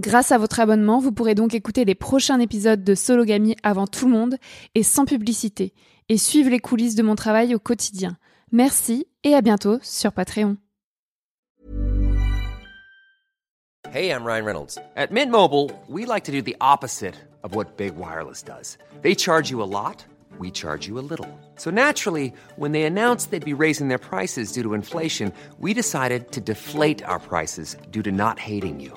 Grâce à votre abonnement, vous pourrez donc écouter les prochains épisodes de Sologamy avant tout le monde et sans publicité, et suivre les coulisses de mon travail au quotidien. Merci et à bientôt sur Patreon. Hey, I'm Ryan Reynolds. At Mint Mobile, we like to do the opposite of what Big Wireless does. They charge you a lot, we charge you a little. So naturally, when they announced they'd be raising their prices due to inflation, we decided to deflate our prices due to not hating you.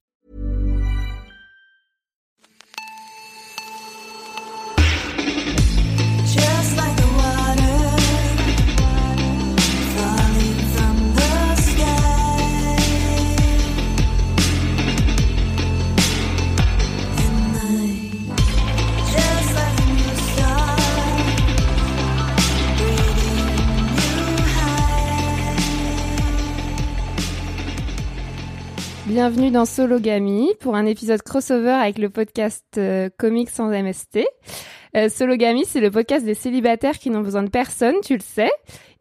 Bienvenue dans Sologamy pour un épisode crossover avec le podcast euh, Comics sans MST. Euh, Sologamy, c'est le podcast des célibataires qui n'ont besoin de personne, tu le sais.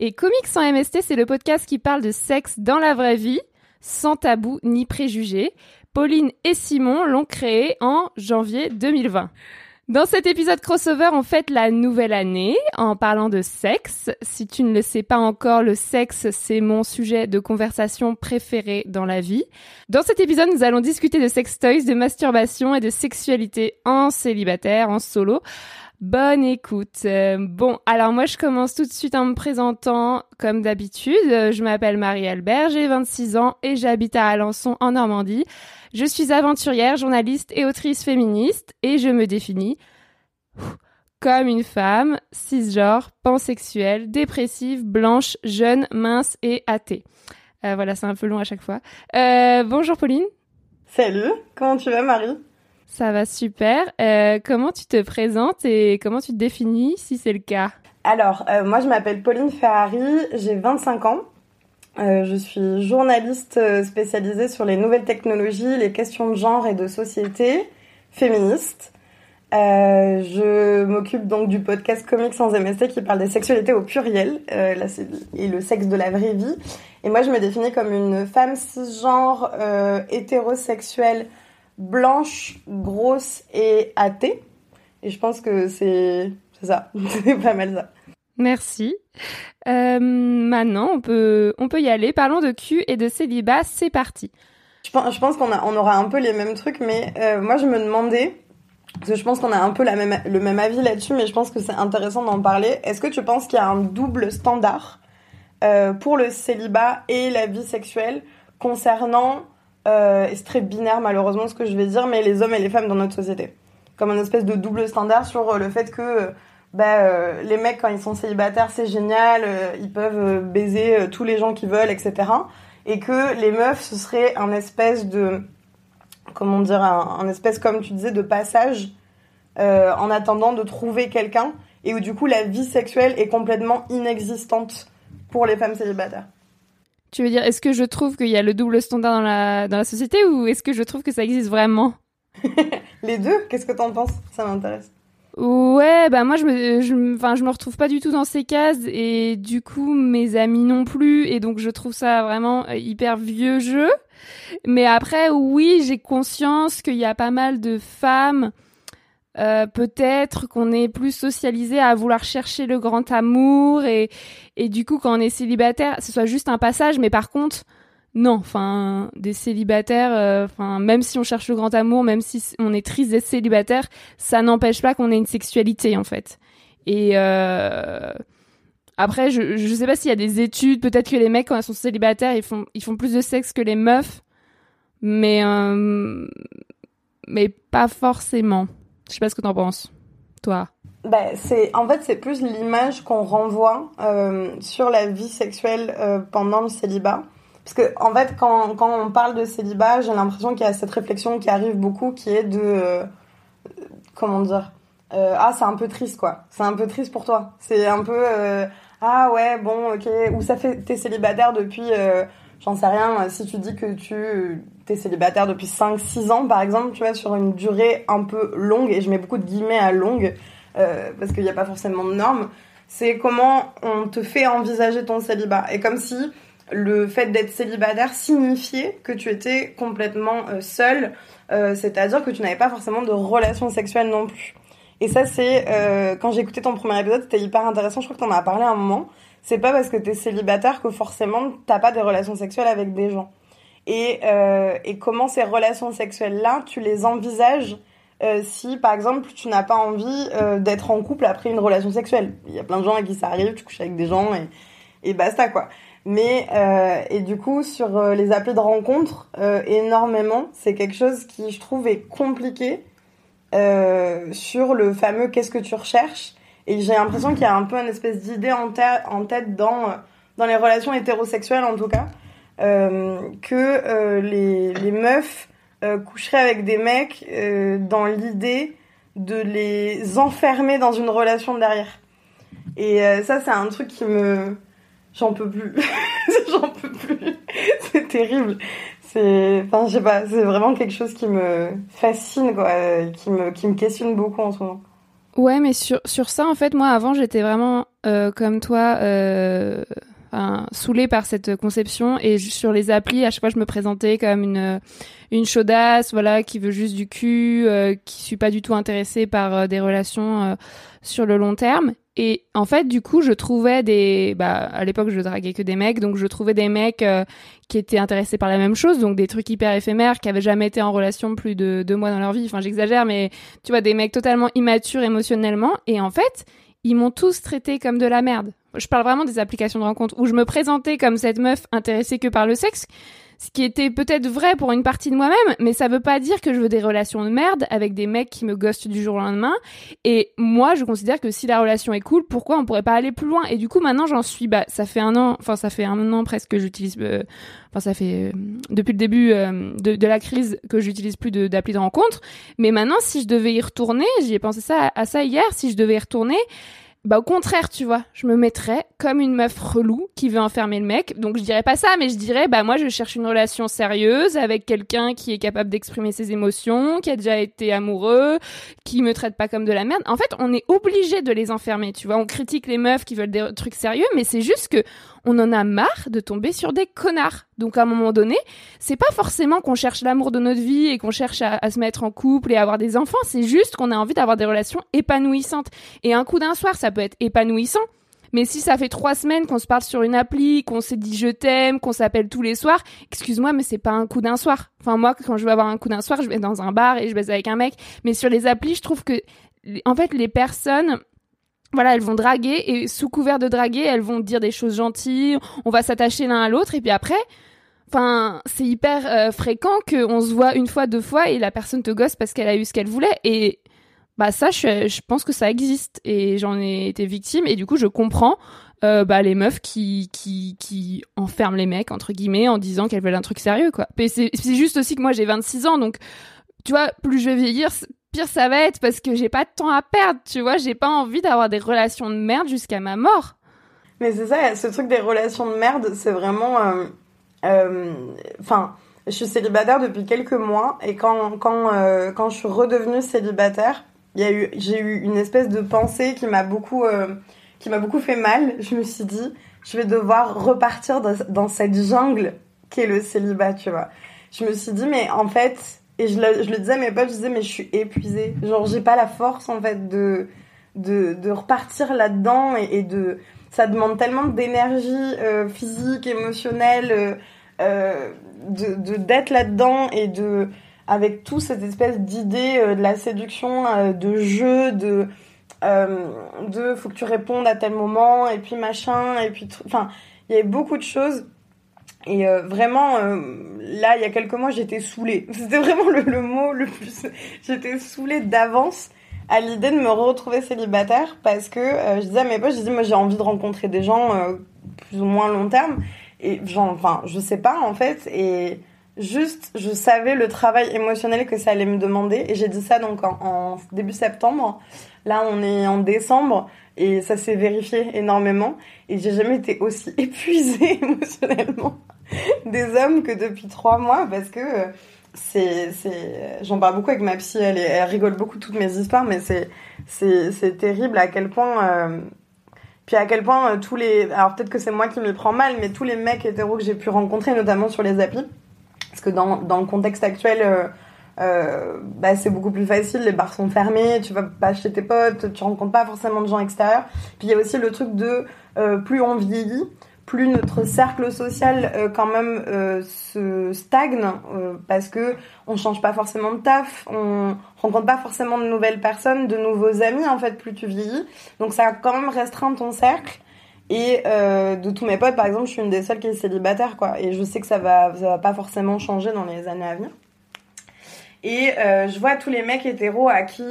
Et Comics sans MST, c'est le podcast qui parle de sexe dans la vraie vie, sans tabou ni préjugés. Pauline et Simon l'ont créé en janvier 2020. Dans cet épisode crossover, on fête la nouvelle année en parlant de sexe. Si tu ne le sais pas encore, le sexe, c'est mon sujet de conversation préféré dans la vie. Dans cet épisode, nous allons discuter de sex toys, de masturbation et de sexualité en célibataire, en solo. Bonne écoute. Euh, bon, alors moi je commence tout de suite en me présentant comme d'habitude. Euh, Je m'appelle Marie-Albert, j'ai 26 ans et j'habite à Alençon en Normandie. Je suis aventurière, journaliste et autrice féministe et je me définis comme une femme cisgenre, pansexuelle, dépressive, blanche, jeune, mince et athée. Euh, voilà, c'est un peu long à chaque fois. Euh, bonjour Pauline. Salut, comment tu vas Marie? Ça va super. Euh, comment tu te présentes et comment tu te définis si c'est le cas? Alors, moi je m'appelle Pauline Ferrari, j'ai 25 ans. Euh, je suis journaliste euh, spécialisée sur les nouvelles technologies, les questions de genre et de société, féministe. Euh, je m'occupe donc du podcast Comics sans MST qui parle des sexualités au pluriel là, et le sexe de la vraie vie. Et moi je me définis comme une femme cisgenre hétérosexuelle blanche, grosse et athée. Et je pense que c'est ça, c'est pas mal ça. Merci. Euh, maintenant, on peut, on peut y aller. Parlons de cul et de célibat. C'est parti. Je pense, qu'on aura un peu les mêmes trucs, mais euh, moi je me demandais, parce que je pense qu'on a un peu la même, le même avis là-dessus, mais je pense que c'est intéressant d'en parler. Est-ce que tu penses qu'il y a un double standard euh, pour le célibat et la vie sexuelle concernant et c'est très binaire malheureusement ce que je vais dire, mais les hommes et les femmes dans notre société? Comme une espèce de double standard sur le fait que bah, euh, les mecs quand ils sont célibataires c'est génial, euh, ils peuvent euh, baiser tous les gens qu'ils veulent, etc. Et que les meufs ce serait un espèce de comment dire un, un espèce comme tu disais de passage en attendant de trouver quelqu'un et où du coup la vie sexuelle est complètement inexistante pour les femmes célibataires. Tu veux dire, est-ce que je trouve qu'il y a le double standard dans la, dans la société ou est-ce que je trouve que ça existe vraiment? Les deux, qu'est-ce que t'en penses? Ça m'intéresse. Ouais, bah moi je me, je, enfin je me retrouve pas du tout dans ces cases et du coup mes amis non plus et donc je trouve ça vraiment euh, hyper vieux jeu. Mais après oui j'ai conscience qu'il y a pas mal de femmes, euh, peut-être qu'on est plus socialisé à vouloir chercher le grand amour et et du coup quand on est célibataire ce soit juste un passage mais par contre non, enfin, des célibataires, euh, enfin, même si on cherche le grand amour, même si on est triste d'être célibataire, ça n'empêche pas qu'on ait une sexualité en fait. Et euh, après, je je sais pas s'il y a des études, peut-être que les mecs quand ils sont célibataires, ils font ils font plus de sexe que les meufs, mais euh, mais pas forcément. Je sais pas ce que t'en penses, toi. Bah, c'est en fait c'est plus l'image qu'on renvoie sur la vie sexuelle pendant le célibat. Parce que en fait quand, quand on parle de célibat, j'ai l'impression qu'il y a cette réflexion qui arrive beaucoup qui est de euh, comment dire euh, ah c'est un peu triste quoi. C'est un peu triste pour toi. C'est un peu euh, ah ouais bon ok ou ça fait t'es célibataire depuis j'en sais rien si tu dis que tu t'es célibataire depuis 5 6 ans par exemple, tu vois sur une durée un peu longue et je mets beaucoup de guillemets à longue parce qu'il n'y a pas forcément de normes, c'est comment on te fait envisager ton célibat. Et comme si le fait d'être célibataire signifiait que tu étais complètement euh, seul, euh, c'est-à-dire que tu n'avais pas forcément de relations sexuelles non plus. Et ça, c'est euh, quand j'ai écouté ton premier épisode, c'était hyper intéressant. Je crois que t'en as parlé à un moment. C'est pas parce que t'es célibataire que forcément t'as pas des relations sexuelles avec des gens. Et, comment ces relations sexuelles-là, tu les envisages si par exemple tu n'as pas envie d'être en couple après une relation sexuelle? Il y a plein de gens à qui ça arrive, tu couches avec des gens et, et basta quoi. Mais euh, et du coup sur euh, les applis de rencontre, euh, énormément, c'est quelque chose qui je trouve est compliqué sur le fameux qu'est-ce que tu recherches? Et j'ai l'impression qu'il y a un peu une espèce d'idée en, en tête dans, dans les relations hétérosexuelles en tout cas, que les, meufs coucheraient avec des mecs dans l'idée de les enfermer dans une relation derrière. Et ça, c'est un truc qui me... J'en peux plus. J'en peux plus. c'est terrible. C'est... Vraiment quelque chose qui me fascine, quoi, euh, qui me, qui me questionne beaucoup en ce moment. Ouais, mais sur, sur ça, en fait, moi, avant, j'étais vraiment euh, comme toi, euh, enfin, par cette conception. Et sur les applis, à chaque fois, je me présentais comme une, une chaudasse, voilà, qui veut juste du cul, euh, qui suis pas du tout intéressée par euh, des relations euh, sur le long terme. Et en fait, du coup, je trouvais des... Bah, à l'époque, je draguais que des mecs, donc je trouvais des mecs euh, qui étaient intéressés par la même chose, donc des trucs hyper éphémères, qui avaient jamais été en relation plus de deux mois dans leur vie. Enfin, j'exagère, mais tu vois, des mecs totalement immatures émotionnellement. Et en fait, ils m'ont tous traité comme de la merde. Je parle vraiment des applications de rencontre où je me présentais comme cette meuf intéressée que par le sexe, ce qui était peut-être vrai pour une partie de moi-même, mais ça veut pas dire que je veux des relations de merde avec des mecs qui me ghostent du jour au lendemain. Et moi, je considère que si la relation est cool, pourquoi on pourrait pas aller plus loin? Et du coup, maintenant, j'en suis, bah, ça fait un an, enfin, ça fait un an presque que j'utilise, euh, enfin, ça fait euh, depuis le début euh, de, de la crise que j'utilise plus de- d'appli de, rencontre. Mais maintenant, si je devais y retourner, j'y ai pensé ça à ça hier, si je devais y retourner, bah au contraire, tu vois, je me mettrais comme une meuf relou qui veut enfermer le mec. Donc je dirais pas ça, mais je dirais bah moi je cherche une relation sérieuse avec quelqu'un qui est capable d'exprimer ses émotions, qui a déjà été amoureux, qui me traite pas comme de la merde. En fait, on est obligé de les enfermer, tu vois. On critique les meufs qui veulent des trucs sérieux, mais c'est juste que on en a marre de tomber sur des connards. Donc à un moment donné, c'est pas forcément qu'on cherche l'amour de notre vie et qu'on cherche à, se mettre en couple et à avoir des enfants, c'est juste qu'on a envie d'avoir des relations épanouissantes. Et un coup d'un soir, ça peut être épanouissant. Mais si ça fait trois semaines qu'on se parle sur une appli, qu'on s'est dit je t'aime, qu'on s'appelle tous les soirs, excuse-moi, mais c'est pas un coup d'un soir. Enfin, moi, quand je veux avoir un coup d'un soir, je vais dans un bar et je baise avec un mec. Mais sur les applis, je trouve que, en fait, les personnes, voilà, elles vont draguer et sous couvert de draguer, elles vont dire des choses gentilles, on va s'attacher l'un à l'autre et puis après, Enfin, c'est hyper euh, fréquent qu'on se voit une fois, deux fois et la personne te gosse parce qu'elle a eu ce qu'elle voulait. Et bah ça, je, pense que ça existe et j'en ai été victime et du coup, je comprends euh, bah les meufs qui qui qui enferment les mecs entre guillemets en disant qu'elles veulent un truc sérieux quoi. C'est juste aussi que moi j'ai 26 ans donc tu vois, plus je vais vieillir, pire ça va être parce que j'ai pas de temps à perdre, tu vois, j'ai pas envie d'avoir des relations de merde jusqu'à ma mort. Mais c'est ça, ce truc des relations de merde, c'est vraiment. euh, Enfin, je suis célibataire depuis quelques mois et quand, quand, euh, quand je suis redevenue célibataire, j'ai eu une espèce de pensée qui m'a beaucoup, euh, beaucoup fait mal. Je me suis dit, je vais devoir repartir dans, cette jungle qu'est le célibat, tu vois. Je me suis dit, mais en fait, et je le, je le disais à mes potes, je disais, mais je suis épuisée. Genre, j'ai pas la force, en fait, de, de, de repartir là-dedans et de. Ça demande tellement d'énergie euh, physique, émotionnelle, euh, euh, de d'être là-dedans et de. Avec tout cette espèce d'idée de la séduction, de jeu, de. De faut que tu répondes à tel moment, et puis machin, et puis. Enfin, il y avait beaucoup de choses. Et euh, vraiment, là, il y a quelques mois, j'étais saoulée. C'était vraiment le, le mot le plus. J'étais saoulée d'avance à l'idée de me retrouver célibataire parce que euh, je disais à mes potes, je disais, moi j'ai envie de rencontrer des gens euh, plus ou moins long terme. Et genre, enfin, je sais pas en fait. Et juste, je savais le travail émotionnel que ça allait me demander. Et j'ai dit ça donc en, en début septembre. Là, on est en décembre et ça s'est vérifié énormément. Et j'ai jamais été aussi épuisée émotionnellement des hommes que depuis trois mois parce que euh, c'est j'en parle beaucoup avec ma psy elle, elle rigole beaucoup toutes mes histoires mais c'est c'est terrible à quel point euh, puis à quel point euh, tous les alors peut-être que c'est moi qui m'y prends mal mais tous les mecs hétéros que j'ai pu rencontrer notamment sur les applis parce que dans dans le contexte actuel euh, bah, c'est beaucoup plus facile, les bars sont fermés, tu vas pas chez tes potes, tu rencontres pas forcément de gens extérieurs. Puis il y a aussi le truc de plus on vieillit, plus notre cercle social euh, quand même euh, se stagne euh, parce que on change pas forcément de taf, on rencontre pas forcément de nouvelles personnes, de nouveaux amis en fait plus tu vieillis. Donc ça a quand même restreint ton cercle. Et de tous mes potes, par exemple, je suis une des seules qui est célibataire, quoi. Et je sais que ça va, ça va pas forcément changer dans les années à venir. Et je vois tous les mecs hétéros à qui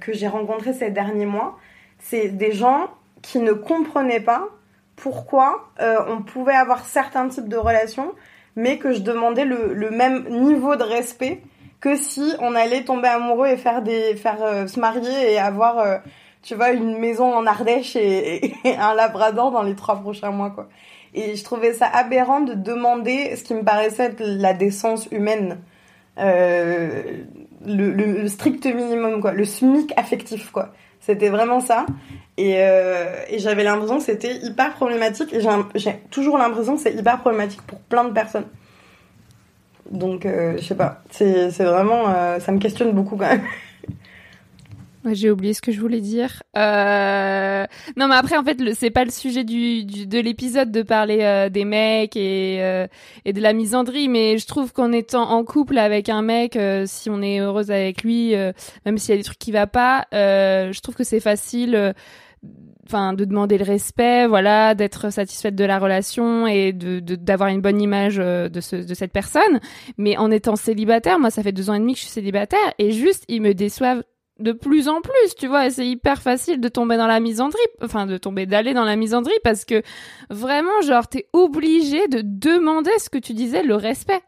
que j'ai rencontrés ces derniers mois, c'est des gens qui ne comprenaient pas pourquoi euh, on pouvait avoir certains types de relations, mais que je demandais le, même niveau de respect que si on allait tomber amoureux et faire des faire euh, se marier et avoir euh, tu vois une maison en Ardèche et, un labrador dans les trois prochains mois quoi. Et je trouvais ça aberrant de demander ce qui me paraissait être la décence humaine le, le- le strict minimum, quoi, le SMIC affectif, quoi. C'était vraiment ça. Et, euh, et j'avais l'impression que c'était hyper problématique. Et j'ai toujours l'impression que c'est hyper problématique pour plein de personnes. Donc, euh, je sais pas. C'est c'est vraiment. euh, ça me questionne beaucoup quand même. J'ai oublié ce que je voulais dire. Euh... Non, mais après, en fait, c'est pas le sujet du, du- de l'épisode de parler euh, des mecs et, euh, et de la misandrie, mais je trouve qu'en étant en couple avec un mec, euh, si on est heureuse avec lui, euh, même s'il y a des trucs qui va pas, euh, je trouve que c'est facile. Enfin, de demander le respect, voilà, d'être satisfaite de la relation et de d'avoir une bonne image de ce de cette personne. Mais en étant célibataire, moi, ça fait deux ans et demi que je suis célibataire et juste, ils me déçoivent de plus en plus, tu vois, c'est hyper facile de tomber dans la misandrie, enfin de tomber d'aller dans la misandrie parce que vraiment, genre, t'es obligé de demander ce que tu disais, le respect.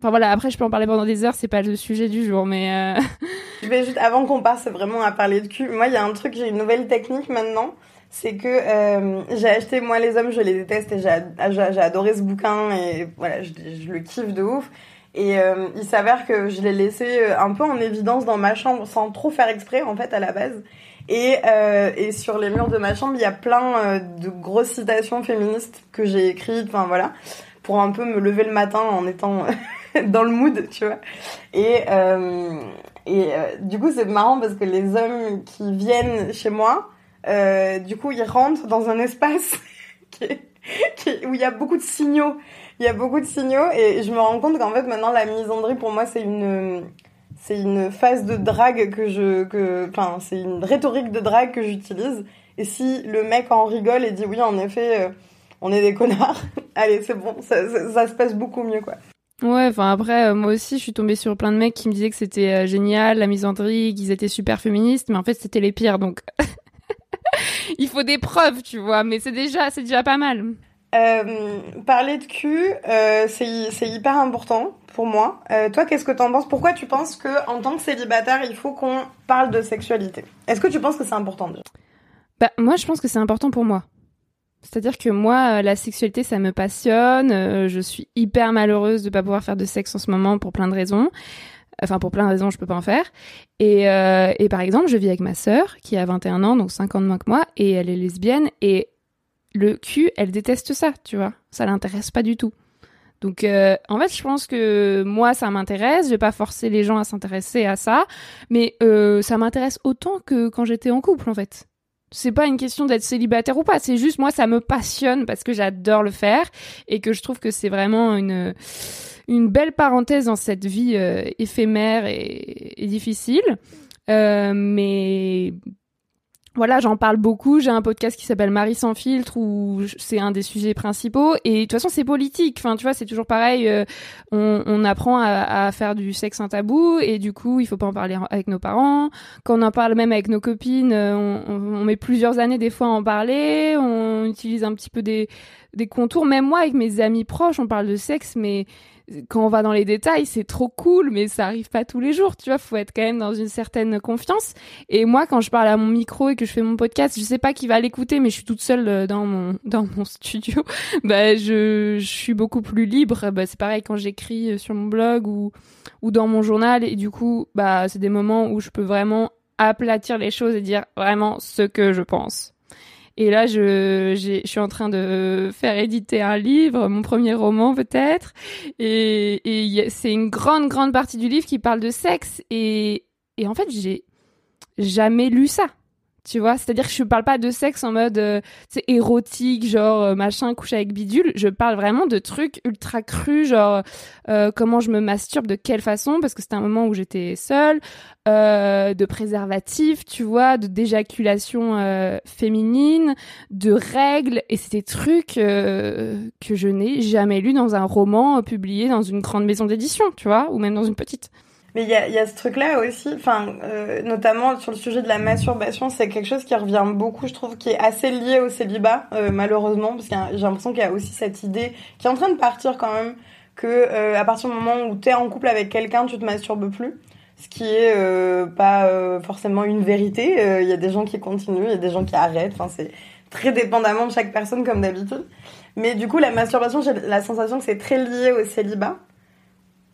Enfin voilà, après je peux en parler pendant des heures, c'est pas le sujet du jour, mais euh... Je vais juste, avant qu'on passe vraiment à parler de cul, moi, il y a un truc, j'ai une nouvelle technique maintenant. C'est que euh, j'ai acheté, moi, les hommes, je les déteste et j'ai adoré ce bouquin et voilà, je le kiffe de ouf. Et euh, il s'avère que je l'ai laissé euh, un peu en évidence dans ma chambre sans trop faire exprès, en fait, à la base. Et, euh, sur les murs de ma chambre, il y a plein de grosses citations féministes que j'ai écrites, enfin voilà, pour un peu me lever le matin en étant dans le mood, tu vois. Et, du coup, c'est marrant parce que les hommes qui viennent chez moi, du coup, ils rentrent dans un espace où il y a beaucoup de signaux. Il y a beaucoup de signaux et je me rends compte qu'en fait, maintenant, la misandrie, pour moi, c'est une, c'est une phase de drague que je, que, enfin, c'est une rhétorique de drague que j'utilise. Et si le mec en rigole et dit oui, en effet, euh, on est des connards. Allez, c'est bon, ça, se passe beaucoup mieux, quoi. Ouais, enfin après, euh, moi aussi, je suis tombée sur plein de mecs qui me disaient que c'était euh, génial, la misandrie, qu'ils étaient super féministes, mais en fait, c'était les pires, donc il faut des preuves, tu vois. Mais c'est déjà, c'est déjà pas mal. Euh, parler de cul, euh, c'est hyper important pour moi. Euh, toi, qu'est-ce que t'en penses? Pourquoi tu penses que en tant que célibataire, il faut qu'on parle de sexualité? Est-ce que tu penses que c'est important déjà? Bah, moi, je pense que c'est important pour moi. C'est-à-dire que moi, euh, la sexualité, ça me passionne. je suis hyper malheureuse de pas pouvoir faire de sexe en ce moment pour plein de raisons. Enfin, pour plein de raisons, je peux pas en faire. Et, et par exemple, je vis avec ma sœur, qui a 21 ans, donc 5 ans de moins que moi, et elle est lesbienne, et le cul, elle déteste ça, tu vois. Ça l'intéresse pas du tout. Donc, euh, en fait, je pense que moi, ça m'intéresse. Je vais pas forcer les gens à s'intéresser à ça, mais euh, ça m'intéresse autant que quand j'étais en couple, en fait. C'est pas une question d'être célibataire ou pas. C'est juste moi, ça me passionne parce que j'adore le faire et que je trouve que c'est vraiment une une belle parenthèse dans cette vie euh, éphémère et, et difficile. Euh, mais voilà, j'en parle beaucoup. J'ai un podcast qui s'appelle Marie sans filtre où c'est un des sujets principaux. Et de toute façon, c'est politique. Enfin, tu vois, c'est toujours pareil. euh, on, apprend à, faire du sexe un tabou et du coup, il faut pas en parler avec nos parents. Quand on en parle même avec nos copines, euh, on met plusieurs années des fois à en parler. On utilise un petit peu des, des contours. Même moi, avec mes amis proches, on parle de sexe, mais quand on va dans les détails, c'est trop cool, mais ça arrive pas tous les jours, tu vois. Faut être quand même dans une certaine confiance. Et moi, quand je parle à mon micro et que je fais mon podcast, je sais pas qui va l'écouter, mais je suis toute seule euh, dans mon dans mon studio. bah, je, je suis beaucoup plus libre. Bah, c'est pareil quand j'écris euh, sur mon blog ou ou dans mon journal. Et du coup, bah, c'est des moments où je peux vraiment aplatir les choses et dire vraiment ce que je pense. Et là, je, je suis en train de faire éditer un livre, mon premier roman peut-être. Et, c'est une grande, grande partie du livre qui parle de sexe. Et, et en fait, j'ai jamais lu ça. Tu vois, c'est-à-dire que je parle pas de sexe en mode euh, érotique, genre euh, machin, couche avec bidule. Je parle vraiment de trucs ultra crus, genre euh, comment je me masturbe, de quelle façon, parce que c'était un moment où j'étais seule, de préservatif, tu vois, de d'éjaculation féminine, de règles, et c'est des trucs que je n'ai jamais lu dans un roman publié dans une grande maison d'édition, tu vois, ou même dans une petite. Mais il y a, ce truc-là aussi, enfin, euh, notamment sur le sujet de la masturbation, c'est quelque chose qui revient beaucoup, je trouve, qui est assez lié au célibat, euh, malheureusement, parce que j'ai l'impression qu'il y a aussi cette idée qui est en train de partir quand même, que euh, à partir du moment où t'es en couple avec quelqu'un, tu te masturbes plus. Ce qui est euh, pas euh, forcément une vérité. Euh, Il y a des gens qui continuent, il y a des gens qui arrêtent. Enfin, c'est très dépendamment de chaque personne comme d'habitude. Mais du coup, la masturbation, j'ai la sensation que c'est très lié au célibat.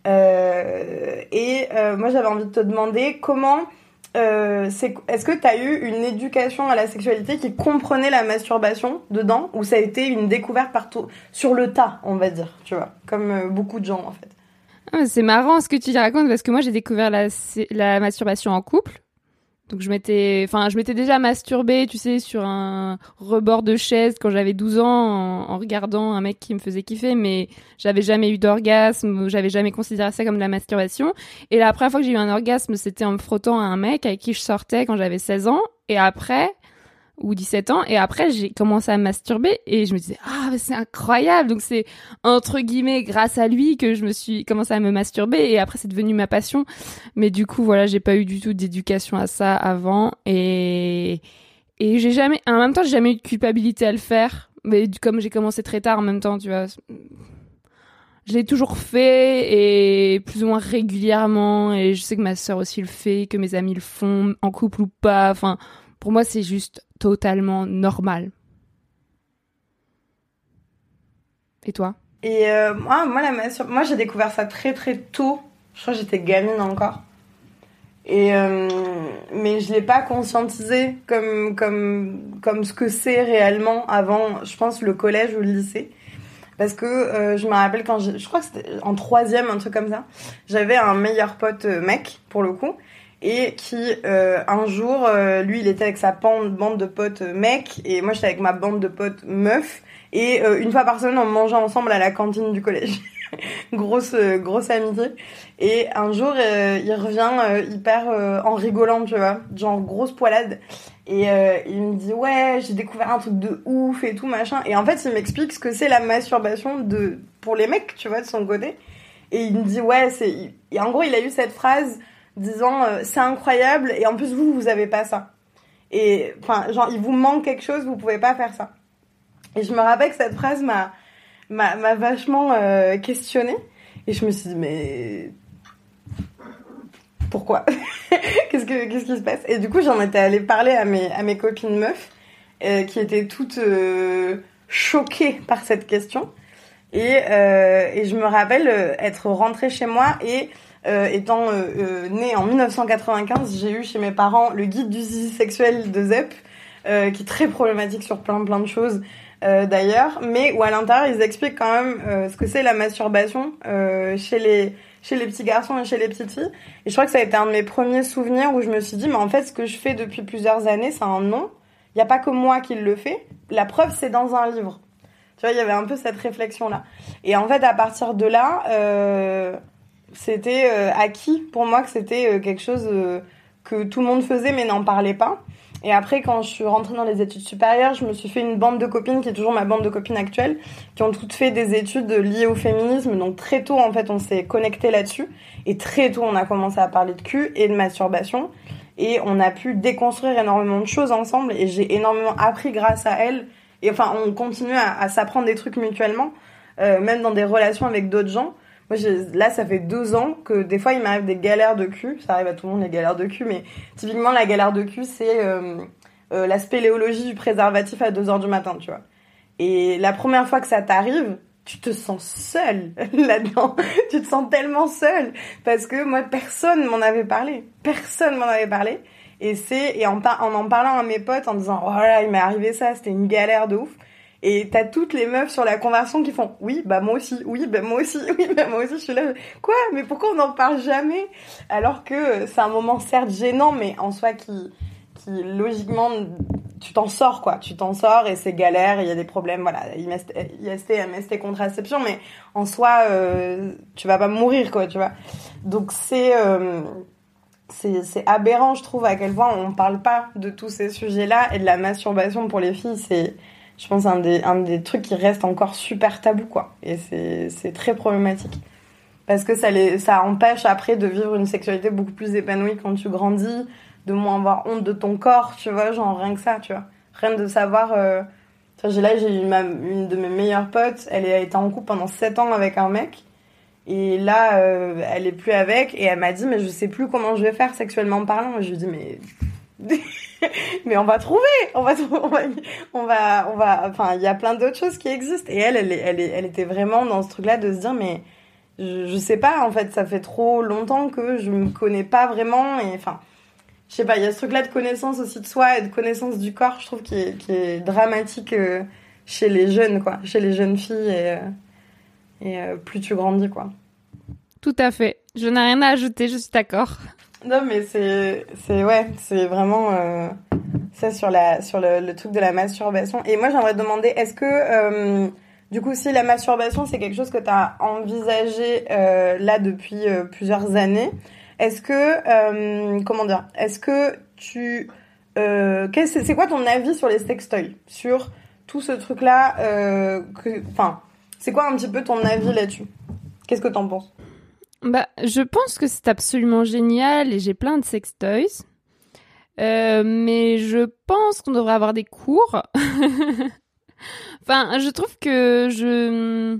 Euh, et euh, moi, j'avais envie de te demander comment. Euh, c'est- Est-ce que tu as eu une éducation à la sexualité qui comprenait la masturbation dedans ou ça a été une découverte partout sur le tas, on va dire, tu vois, comme euh, beaucoup de gens en fait? Ah, c'est marrant ce que tu racontes parce que moi j'ai découvert la, la masturbation en couple. Donc je m'étais, enfin je m'étais déjà masturbée, tu sais, sur un rebord de chaise quand j'avais 12 ans en, regardant un mec qui me faisait kiffer, mais j'avais jamais eu d'orgasme, j'avais jamais considéré ça comme de la masturbation. Et la première fois que j'ai eu un orgasme, c'était en me frottant à un mec avec qui je sortais quand j'avais 16 ans. Et après, ou 17 ans et après j'ai commencé à masturber et je me disais ah mais c'est incroyable! Donc c'est entre guillemets grâce à lui que je me suis commencé à me masturber et après c'est devenu ma passion. Mais du coup voilà j'ai pas eu du tout d'éducation à ça avant et et j'ai jamais en même temps j'ai jamais eu de culpabilité à le faire. Mais comme j'ai commencé très tard en même temps tu vois je l'ai toujours fait et plus ou moins régulièrement et je sais que ma sœur aussi le fait que mes amis le font en couple ou pas enfin pour moi c'est juste totalement normal et toi? Et euh, moi, moi, la mastur- moi j'ai découvert ça très très tôt. Je crois que j'étais gamine encore. Et euh, mais je l'ai pas conscientisé comme comme comme ce que c'est réellement avant. Je pense le collège ou le lycée. Parce que euh, je me rappelle quand j'ai- je crois que c'était en troisième un truc comme ça. J'avais un meilleur pote mec pour le coup et qui euh, un jour euh, lui il était avec sa bande de potes euh, mecs et moi j'étais avec ma bande de potes meufs et euh, une fois par semaine on mangeait ensemble à la cantine du collège. grosse euh, grosse amitié. Et un jour, euh, il revient hyper en rigolant, tu vois, genre grosse poilade. Et il me dit ouais, j'ai découvert un truc de ouf et tout machin. Et en fait, il m'explique ce que c'est la masturbation de pour les mecs, tu vois, de son côté. Et il me dit ouais, c'est et en gros, il a eu cette phrase disant euh, c'est incroyable et en plus vous vous avez pas ça. Et enfin, genre il vous manque quelque chose, vous pouvez pas faire ça. Et je me rappelle que cette phrase m'a m'a vachement euh, questionnée et je me suis dit mais pourquoi? Qu'est-ce que qu'est-ce qui se passe? Et du coup, j'en étais allée parler à mes à mes copines meufs euh, qui étaient toutes euh, choquées par cette question. Et euh, et je me rappelle euh, être rentrée chez moi et euh, étant euh, euh, née en 1995, j'ai eu chez mes parents le guide du zizi sexuel de Zep, euh, qui est très problématique sur plein plein de choses euh, d'ailleurs, mais où à l'intérieur ils expliquent quand même ce que c'est la masturbation chez les chez les petits garçons et chez les petites filles. Et je crois que ça a été un de mes premiers souvenirs où je me suis dit mais en fait ce que je fais depuis plusieurs années c'est un nom. Il n'y a pas que moi qui le fais. La preuve c'est dans un livre. Tu vois, il y avait un peu cette réflexion là. Et en fait à partir de là, euh, c'était euh, acquis pour moi que c'était euh, quelque chose euh, que tout le monde faisait mais n'en parlait pas. Et après, quand je suis rentrée dans les études supérieures, je me suis fait une bande de copines, qui est toujours ma bande de copines actuelle, qui ont toutes fait des études liées au féminisme. Donc très tôt, en fait, on s'est connecté là-dessus. Et très tôt, on a commencé à parler de cul et de masturbation. Et on a pu déconstruire énormément de choses ensemble. Et j'ai énormément appris grâce à elle. Et enfin, on continue à, à s'apprendre des trucs mutuellement, euh, même dans des relations avec d'autres gens. Moi, j'ai- là, ça fait deux ans que des fois, il m'arrive des galères de cul. Ça arrive à tout le monde, les galères de cul. Mais typiquement, la galère de cul, c'est euh, euh, la spéléologie du préservatif à 2 heures du matin, tu vois. Et la première fois que ça t'arrive, tu te sens seule là-dedans. tu te sens tellement seule. Parce que moi, personne m'en avait parlé. Personne m'en avait parlé. Et c'est, et en, en en parlant à mes potes, en disant, oh là, il m'est arrivé ça, c'était une galère de ouf. Et t'as toutes les meufs sur la conversion qui font oui bah moi aussi oui bah moi aussi oui bah moi aussi je suis là. Quoi? Mais pourquoi on n'en parle jamais? Alors que c'est un moment certes gênant mais en soi qui qui logiquement tu t'en sors quoi. Tu t'en sors et c'est galère il y a des problèmes voilà. IST MST contraception mais en soi euh, tu vas pas mourir quoi tu vois. Donc c'est euh, c'est aberrant je trouve à quel point on parle pas de tous ces sujets là et de la masturbation pour les filles c'est je pense un des un des trucs qui reste encore super tabou quoi. Et c'est très problématique. Parce que ça les ça empêche après de vivre une sexualité beaucoup plus épanouie quand tu grandis de moins avoir honte de ton corps tu vois genre rien que ça tu vois. Rien de savoir euh... enfin, là j'ai ma, une de mes meilleures potes elle a été en couple pendant 7 ans avec un mec. Et là euh, elle est plus avec et elle m'a dit mais je sais plus comment je vais faire sexuellement parlant. Et je lui dis mais mais on va trouver, on va, on va, on va, on va, enfin, il y a plein d'autres choses qui existent. Et elle, elle, elle, elle était vraiment dans ce truc-là de se dire, mais je, sais pas, en fait, ça fait trop longtemps que je me connais pas vraiment. Et enfin, je sais pas, il y a ce truc-là de connaissance aussi de soi et de connaissance du corps, je trouve, qui est, dramatique euh, chez les jeunes, quoi, chez les jeunes filles. Et, euh, euh, plus tu grandis, quoi. Tout à fait. Je n'ai rien à ajouter, je suis d'accord. Non, mais c'est, ouais, vraiment euh, ça sur la, sur le, truc de la masturbation. Et moi, j'aimerais demander, est-ce que, euh, du coup, si la masturbation, c'est quelque chose que tu as envisagé euh, là depuis plusieurs années, est-ce que, comment dire, est-ce que tu, qu'est-ce- c'est quoi ton avis sur les sextoys, sur tout ce truc-là, euh, que, enfin, c'est quoi un petit peu ton avis là-dessus? Qu'est-ce que t'en penses? Bah, je pense que c'est absolument génial et j'ai plein de sextoys. Euh, mais je pense qu'on devrait avoir des cours. enfin, je trouve que je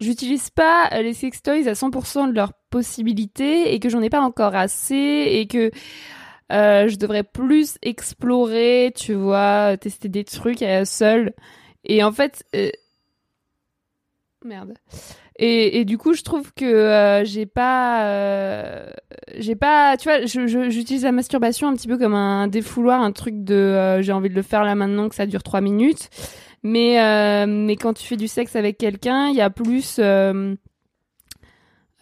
j'utilise pas les sextoys à 100% de leurs possibilités et que j'en ai pas encore assez et que euh, je devrais plus explorer, tu vois, tester des trucs à seul. Et en fait, euh, merde. Et, du coup, je trouve que euh, j'ai pas, euh, j'ai pas, tu vois, j'utilise la masturbation un petit peu comme un défouloir, un truc de, euh, j'ai envie de le faire là maintenant que ça dure trois minutes. Mais mais quand tu fais du sexe avec quelqu'un, il y a plus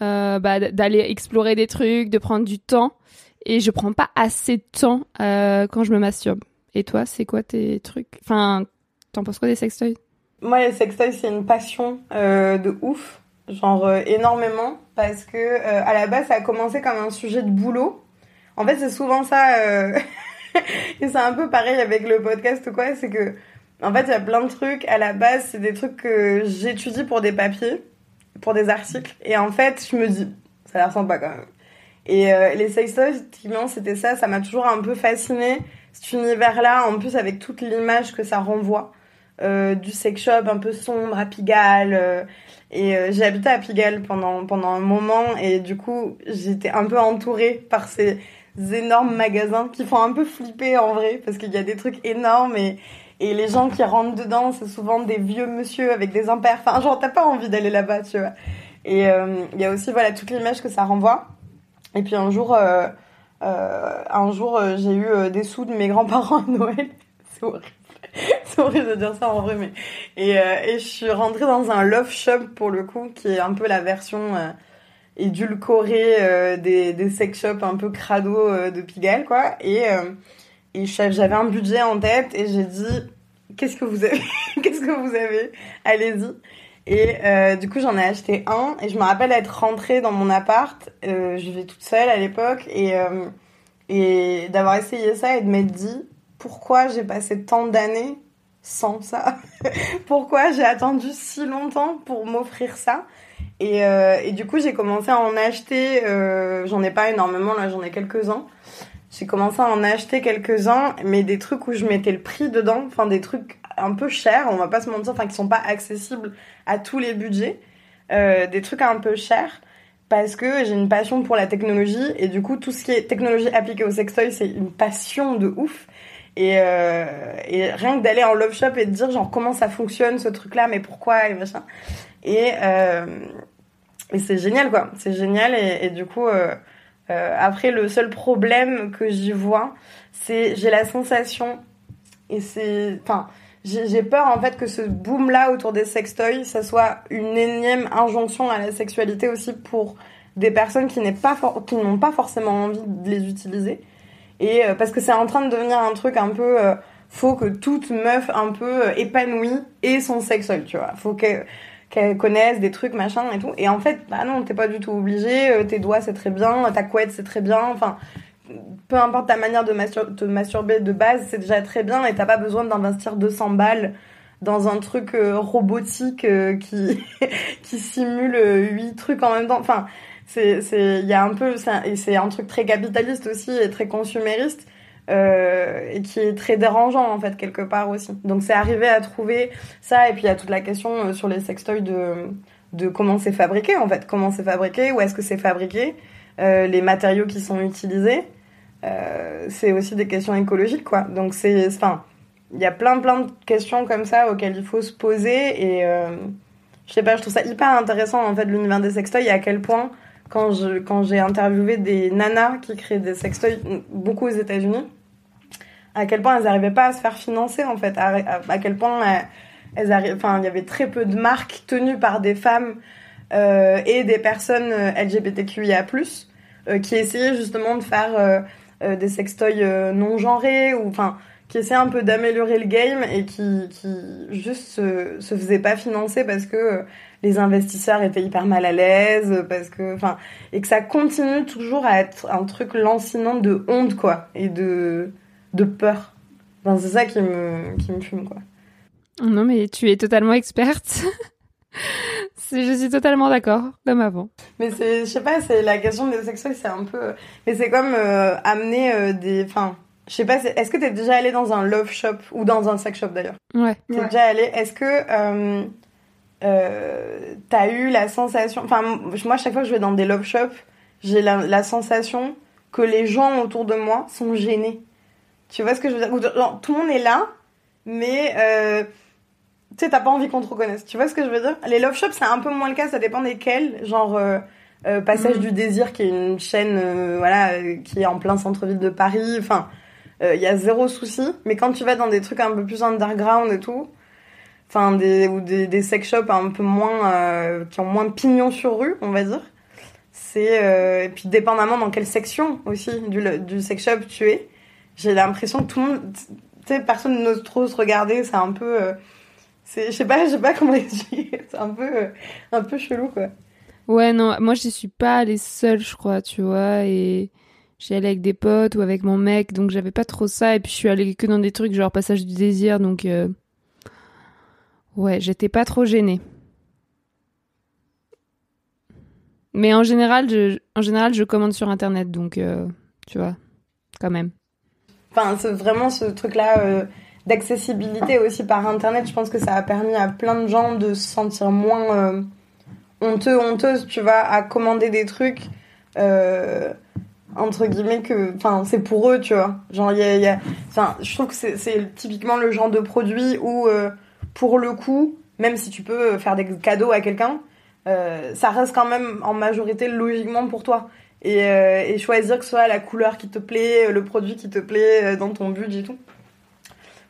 bah, d'aller explorer des trucs, de prendre du temps. Et je prends pas assez de temps quand je me masturbe. Et toi, c'est quoi tes trucs? Enfin, t'en penses quoi des sextoys? Moi, les sextoys, c'est une passion de ouf. Genre euh, énormément, parce que euh, à la base ça a commencé comme un sujet de boulot. En fait, c'est souvent ça, euh, et c'est un peu pareil avec le podcast ou quoi, c'est que en fait il y a plein de trucs. À la base, c'est des trucs que j'étudie pour des papiers, pour des articles, et en fait je me dis, ça a l'air sympa quand même. Et euh, les sextoys, typiquement, c'était ça, ça m'a toujours un peu fasciné, cet univers-là, en plus avec toute l'image que ça renvoie. Du sex shop un peu sombre à Pigalle. Et euh, j'ai habité à Pigalle pendant, pendant un moment et du coup j'étais un peu entourée par ces énormes magasins qui font un peu flipper en vrai parce qu'il y a des trucs énormes et, et les gens qui rentrent dedans c'est souvent des vieux monsieur avec des impairs. Enfin genre t'as pas envie d'aller là-bas tu vois. Et euh, il y a aussi voilà toute l'image que ça renvoie. Et puis un jour, euh, un jour j'ai eu des sous de mes grands-parents à Noël. C'est horrible. C'est horrible de dire ça en vrai, mais et, euh, et je suis rentrée dans un love shop pour le coup, qui est un peu la version euh, édulcorée euh, des, des sex shops un peu crado de Pigalle, quoi. Et, et j'avais un budget en tête et j'ai dit qu'est-ce que vous avez Qu'est-ce que vous avez? Allez-y. Et du coup, j'en ai acheté un et je me rappelle être rentrée dans mon appart. Je vivais toute seule à l'époque et et d'avoir essayé ça et de m'être dit pourquoi j'ai passé tant d'années sans ça Pourquoi j'ai attendu si longtemps pour m'offrir ça et, euh, et du coup, j'ai commencé à en acheter. euh, j'en ai pas énormément là, j'en ai quelques-uns. J'ai commencé à en acheter quelques-uns, mais des trucs où je mettais le prix dedans, enfin des trucs un peu chers, on va pas se mentir, enfin qui sont pas accessibles à tous les budgets, euh, des trucs un peu chers parce que j'ai une passion pour la technologie et du coup tout ce qui est technologie appliquée au sextoy c'est une passion de ouf et, euh, et rien que d'aller en love shop et de dire genre comment ça fonctionne ce truc là mais pourquoi et machin. Et, euh, c'est génial quoi. C'est génial et, du coup euh, après le seul problème que j'y vois c'est j'ai la sensation et c'est enfin j'ai peur en fait que ce boom là autour des sextoys ça soit une énième injonction à la sexualité aussi pour des personnes qui n'est pas for- qui n'ont pas forcément envie de les utiliser et euh, parce que c'est en train de devenir un truc un peu euh, faut que toute meuf un peu euh, épanouie ait son sextoy tu vois faut qu'elle connaisse des trucs machin et tout et en fait bah non t'es pas du tout obligé tes doigts c'est très bien ta couette c'est très bien enfin peu importe ta manière de te masturber de base, c'est déjà très bien et t'as pas besoin d'investir 200 balles dans un truc robotique qui qui simule euh, huit trucs en même temps. Enfin, c'est c'est il y a un peu et c'est un truc très capitaliste aussi et très consumériste euh, et qui est très dérangeant en fait quelque part aussi. Donc c'est arrivé à trouver ça et puis il y a toute la question euh, sur les sextoys de de comment c'est fabriqué en fait, comment c'est fabriqué, où est-ce que c'est fabriqué, euh, les matériaux qui sont utilisés. C'est aussi des questions écologiques quoi. Donc c'est enfin il y a plein plein de questions comme ça auxquelles il faut se poser et je sais pas, je trouve ça hyper intéressant en fait l'univers des sextoys et à quel point quand je quand j'ai interviewé des nanas qui créent des sextoys beaucoup aux États-Unis, à quel point elles n'arrivaient pas à se faire financer en fait, à, à- quel point euh, elles enfin il y avait très peu de marques tenues par des femmes euh, et des personnes euh, LGBTQIA+ qui essayaient justement de faire euh, des sextoys non genrés ou enfin qui essayaient un peu d'améliorer le game et qui qui juste se, se faisaient pas financer parce que les investisseurs étaient hyper mal à l'aise parce que enfin et que ça continue toujours à être un truc lancinant de honte quoi et de de peur. Enfin, c'est ça qui me qui me fume quoi. Non, mais tu es totalement experte. Je suis totalement d'accord, comme avant. Mais c'est, je sais pas, c'est la question des sextoys, c'est un peu, mais c'est comme euh, amener euh, des, enfin, je sais pas, est-ce que t'es déjà allé dans un love shop ou dans un sex shop d'ailleurs? Ouais. T'es déjà allé Est-ce que euh, euh, t'as eu la sensation, enfin, moi chaque fois que je vais dans des love shops, j'ai la, la sensation que les gens autour de moi sont gênés. Tu vois ce que je veux dire? Genre, Tout le monde est là, mais euh, tu sais, t'as pas envie qu'on te reconnaisse. Tu vois ce que je veux dire? Les love shops, c'est un peu moins le cas, ça dépend desquels. Genre, euh, euh, Passage Mhm. du Désir, qui est une chaîne voilà, qui est en plein centre-ville de Paris. Enfin, il y a zéro souci. Mais quand tu vas dans des trucs un peu plus underground et tout, enfin, des, ou des, des sex shops un peu moins. euh, qui ont moins de pignon sur rue, on va dire. C'est. euh, et puis, dépendamment dans quelle section aussi du, du sex shop tu es, j'ai l'impression que tout le monde. Tu sais, personne n'ose trop se regarder, c'est un peu. euh, C'est, je sais pas, je sais pas comment expliquer. C'est un peu, un peu chelou, quoi. Ouais, non, moi j'y suis pas allée seule, je crois, tu vois, et j'y allais avec des potes ou avec mon mec, donc j'avais pas trop ça, et puis je suis allée que dans des trucs genre passage du désir, donc ouais, j'étais pas trop gênée. Mais en général, je, commande sur internet, donc euh, tu vois, quand même. Enfin, vraiment ce truc-là euh, d'accessibilité aussi par internet. Je pense que ça a permis à plein de gens de se sentir moins euh, honteux, honteuses, tu vois, à commander des trucs. entre guillemets que enfin c'est pour eux tu vois genre il y a, je trouve que c'est typiquement le genre de produit où pour le coup même si tu peux faire des cadeaux à quelqu'un euh, ça reste quand même en majorité logiquement pour toi et, euh, et choisir que ce soit la couleur qui te plaît le produit qui te plaît euh, dans ton budget et tout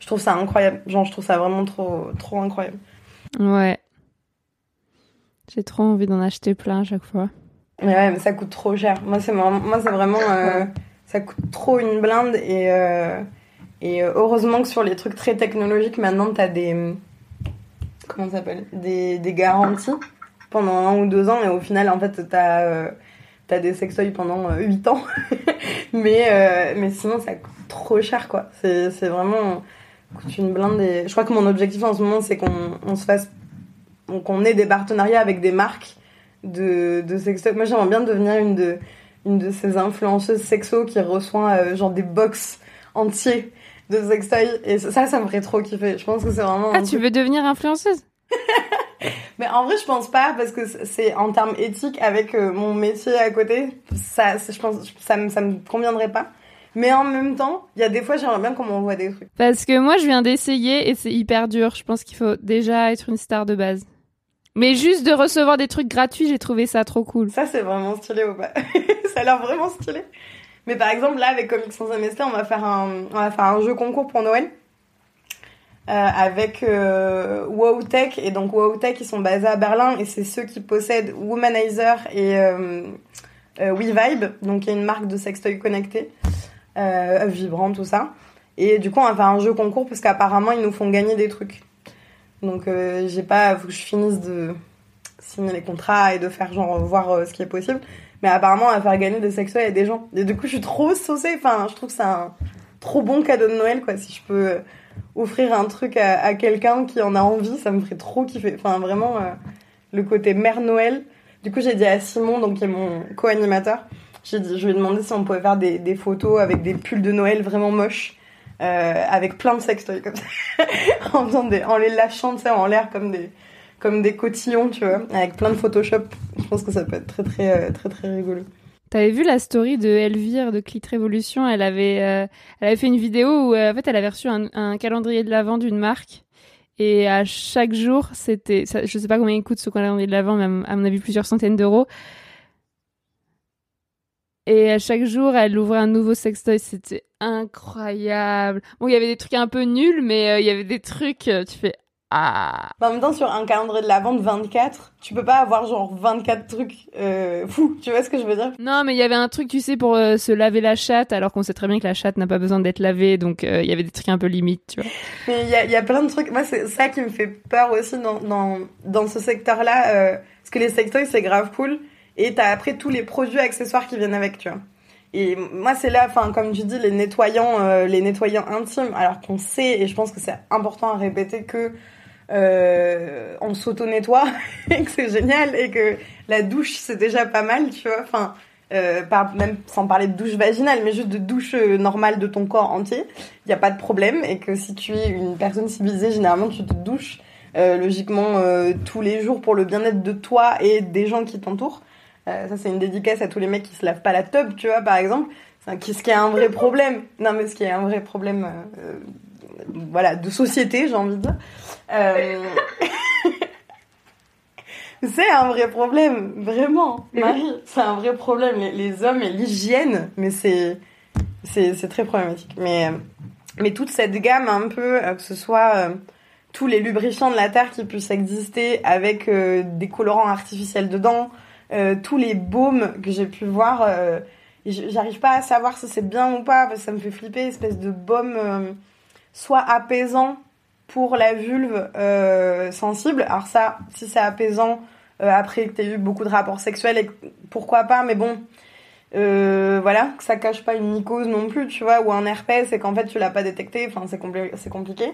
je trouve ça incroyable genre je trouve ça vraiment trop trop incroyable Ouais. J'ai trop envie d'en acheter plein à chaque fois. Mais ouais, mais ça coûte trop cher. Moi, c'est vraiment, moi, c'est vraiment, euh, ça coûte trop une blinde et euh, et euh, heureusement que sur les trucs très technologiques, maintenant, t'as des comment ça s'appelle, des, des garanties pendant un ou deux ans et au final, en fait, t'as euh, t'as des sextoys pendant euh, huit ans. mais euh, mais sinon, ça coûte trop cher, quoi. C'est vraiment coûte une blinde. Et je crois que mon objectif en ce moment, c'est qu'on on se fasse qu'on ait des partenariats avec des marques de, de sextoy. Moi, j'aimerais bien devenir une de, une ces influenceuses sexo qui reçoit euh, genre des box entiers de sextoy. Et ça, ça me ferait trop kiffer. Je pense que c'est vraiment. Ah, tu veux devenir influenceuse? Mais en vrai, je pense pas parce que c'est en termes éthiques avec euh, mon métier à côté. Ça, je pense, ça me, ça me conviendrait pas. Mais en même temps, il y a des fois, j'aimerais bien qu'on m'envoie des trucs. Parce que moi, je viens d'essayer et c'est hyper dur. Je pense qu'il faut déjà être une star de base. Mais juste de recevoir des trucs gratuits, j'ai trouvé ça trop cool. Ça, c'est vraiment stylé ou pas? Ça a l'air vraiment stylé. Mais par exemple, là, avec Comics Sans MST, on va faire un, on va faire un jeu concours pour Noël. euh, avec euh, WowTech. Et donc, WowTech, ils sont basés à Berlin. Et c'est ceux qui possèdent Womanizer et euh, euh, WeVibe. Donc, il y a une marque de sextoy connecté. Vibrant, tout ça. Et du coup, on va faire un jeu concours parce qu'apparemment, ils nous font gagner des trucs. Donc, j'ai pas... Faut que je finisse de signer les contrats et de faire genre voir ce qui est possible. Mais apparemment, va faire gagner des sextoys à des gens. Et du coup, je suis trop saucée. Enfin, je trouve que c'est un trop bon cadeau de Noël, quoi. Si je peux euh, offrir un truc à, à quelqu'un qui en a envie, ça me ferait trop kiffer. Enfin, vraiment, euh, le côté mère Noël. Du coup, j'ai dit à Simon, donc qui est mon co-animateur, je lui ai demandé si on pouvait faire des, photos avec des pulls de Noël vraiment moches, euh, avec plein de sextoys comme ça, en, les lâchant, en l'air comme des, comme des cotillons, tu vois, avec plein de Photoshop. Je pense que ça peut être très très euh, très très rigolo. T'avais vu la story de Elvire de Clit Révolution Elle avait, euh, elle avait fait une vidéo où euh, en fait elle avait reçu un, calendrier de l'avant d'une marque et à chaque jour c'était, je sais pas combien il coûte ce calendrier de l'avant, mais à mon- avis plusieurs centaines d'euros. Et à chaque jour, elle ouvrait un nouveau sextoy. C'était incroyable. Bon, il y avait des trucs un peu nuls, mais il y avait des trucs. tu fais ah. En même temps, sur un calendrier de la vente 24, tu peux pas avoir genre 24 trucs euh, fous, tu vois ce que je veux dire? Non, mais il y avait un truc, tu sais, pour euh, se laver la chatte, alors qu'on sait très bien que la chatte n'a pas besoin d'être lavée, donc euh, il y avait des trucs un peu limites, tu vois. Mais il y a, il y a plein de trucs. Moi, c'est ça qui me fait peur aussi dans, dans, dans ce secteur-là. euh, parce que les sextoys, c'est grave cool. Et t'as après tous les produits accessoires qui viennent avec, tu vois. Et moi, c'est là, enfin, comme tu dis, les nettoyants, euh, les nettoyants intimes. Alors qu'on sait, et je pense que c'est important à répéter que euh, on s'auto-nettoie et que c'est génial et que la douche, c'est déjà pas mal, tu vois. Enfin, euh, même sans parler de douche vaginale, mais juste de douche euh, normale de ton corps entier, il n'y a pas de problème. Et que si tu es une personne civilisée, généralement, tu te douches euh, logiquement euh, tous les jours pour le bien-être de toi et des gens qui t'entourent. Euh, ça, c'est une dédicace à tous les mecs qui se lavent pas la tub, tu vois, par exemple. Un- Ce qui est un vrai problème. Non, mais ce qui est un vrai problème, voilà, de société, j'ai envie de dire. Euh... c'est un vrai problème, vraiment, Marie. C'est un vrai problème. Les, hommes et l'hygiène, mais c'est, très problématique. Mais, mais toute cette gamme, un peu, euh, que ce soit euh, tous les lubrifiants de la terre qui puissent exister avec des colorants artificiels dedans, tous les baumes que j'ai pu voir, j'arrive pas à savoir si c'est bien ou pas parce que ça me fait flipper, espèce de baume soit apaisant, pour la vulve euh, sensible. Alors ça, si c'est apaisant, euh, après que t'aies eu beaucoup de rapports sexuels, et pourquoi pas, mais bon, euh, voilà, que ça cache pas une mycose non plus, tu vois, ou un herpès et qu'en fait tu l'as pas détecté, enfin c'est compli- c'est compliqué.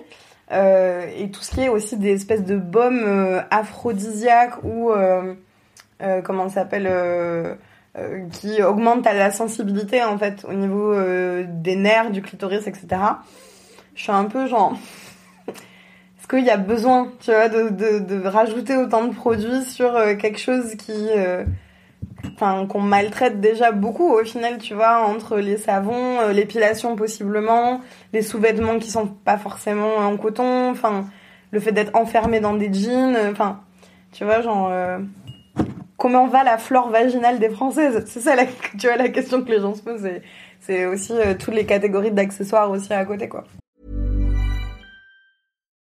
Et tout ce qui est aussi des espèces de baumes aphrodisiaques ou comment ça s'appelle qui augmentent la sensibilité en fait au niveau des nerfs, du clitoris, etc. Je suis un peu genre qu'il y a besoin, tu vois, de, de, rajouter autant de produits sur euh, quelque chose qui, euh, enfin, qu'on maltraite déjà beaucoup au final, tu vois, entre les savons, euh, l'épilation possiblement, les sous-vêtements qui sont pas forcément en coton, enfin, le fait d'être enfermé dans des jeans, enfin, tu vois, genre, comment va la flore vaginale des Françaises? C'est ça, la, tu vois, la question que les gens se posent. C'est aussi toutes les catégories d'accessoires aussi à côté, quoi.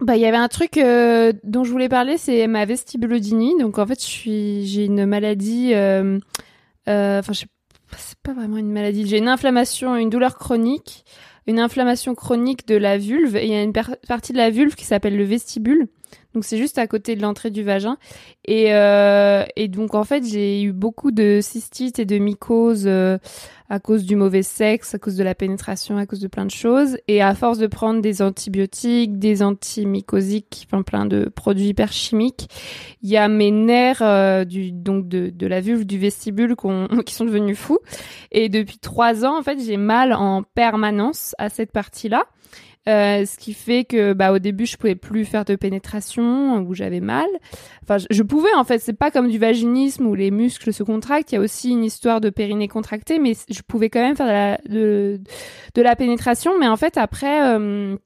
Bah, il y avait un truc euh, dont je voulais parler, c'est ma vestibulodynie. Donc, en fait, je j'ai une maladie, euh, euh, enfin, je sais pas, c'est pas vraiment une maladie. J'ai une inflammation, une douleur chronique, une inflammation chronique de la vulve. Et il y a une partie de la vulve qui s'appelle le vestibule. Donc, c'est juste à côté de l'entrée du vagin. Et, euh, et donc, en fait, j'ai eu beaucoup de cystites et de mycoses euh, à cause du mauvais sexe, à cause de la pénétration, à cause de plein de choses. Et à force de prendre des antibiotiques, des antimycosiques, enfin plein de produits hyper chimiques, il y a mes nerfs euh, du, donc de, de la vulve, du vestibule qui sont devenus fous. Et depuis trois ans, en fait, j'ai mal en permanence à cette partie-là. Euh, ce qui fait que bah au début je pouvais plus faire de pénétration où j'avais mal. Enfin je, pouvais en fait, c'est pas comme du vaginisme où les muscles se contractent, il y a aussi une histoire de périnée contracté mais je pouvais quand même faire de la, de, de la pénétration. Mais en fait après euh,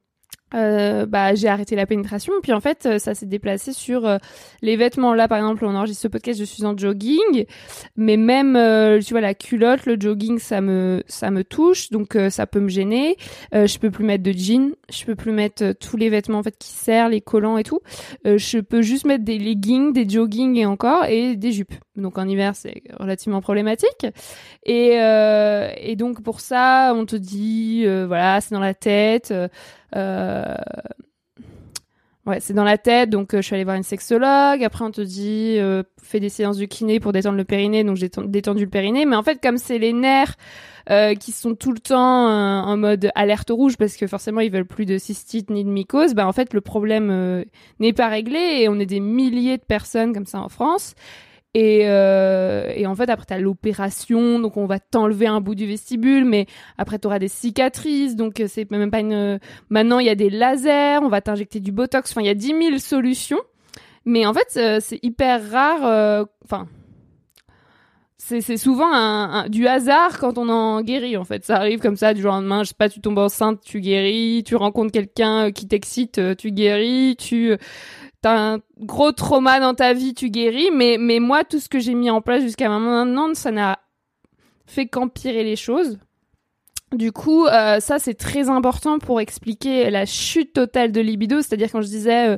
euh, bah, j'ai arrêté la pénétration. Puis en fait, euh, ça s'est déplacé sur euh, les vêtements. Là, par exemple, on enregistre ce podcast, je suis en jogging, mais même, tu vois, la culotte, le jogging, ça me, ça me touche, donc ça peut me gêner. Je peux plus mettre de jeans, je peux plus mettre tous les vêtements en fait qui serrent, les collants et tout. Je peux juste mettre des leggings, des joggings et encore et des jupes. Donc en hiver, c'est relativement problématique. Et, donc pour ça, on te dit, voilà, c'est dans la tête. Ouais, c'est dans la tête, donc euh, je suis allée voir une sexologue. Après, on te dit, euh, fais des séances de kiné pour détendre le périnée, donc j'ai ten- détendu le périnée. Mais en fait, comme c'est les nerfs euh, qui sont tout le temps euh, en mode alerte rouge, parce que forcément ils veulent plus de cystite ni de mycose, bah en fait le problème euh, n'est pas réglé et on est des milliers de personnes comme ça en France. Et, euh, et en fait, après, t'as l'opération, donc on va t'enlever un bout du vestibule, mais après, t'auras des cicatrices, donc euh, c'est même pas une... Maintenant, il y a des lasers, on va t'injecter du Botox, enfin, il y a 10 000 solutions. Mais en fait, euh, c'est hyper rare, euh, enfin... c'est c'est souvent un, du hasard quand on en guérit, en fait. Ça arrive comme ça, du jour au lendemain, je sais pas, tu tombes enceinte, tu guéris, tu rencontres quelqu'un euh, qui t'excite, euh, tu guéris, tu... un gros trauma dans ta vie, tu guéris, mais, mais moi, tout ce que j'ai mis en place jusqu'à maintenant, ça n'a fait qu'empirer les choses. Du coup, euh, ça c'est très important pour expliquer la chute totale de libido. C'est-à-dire quand je disais euh,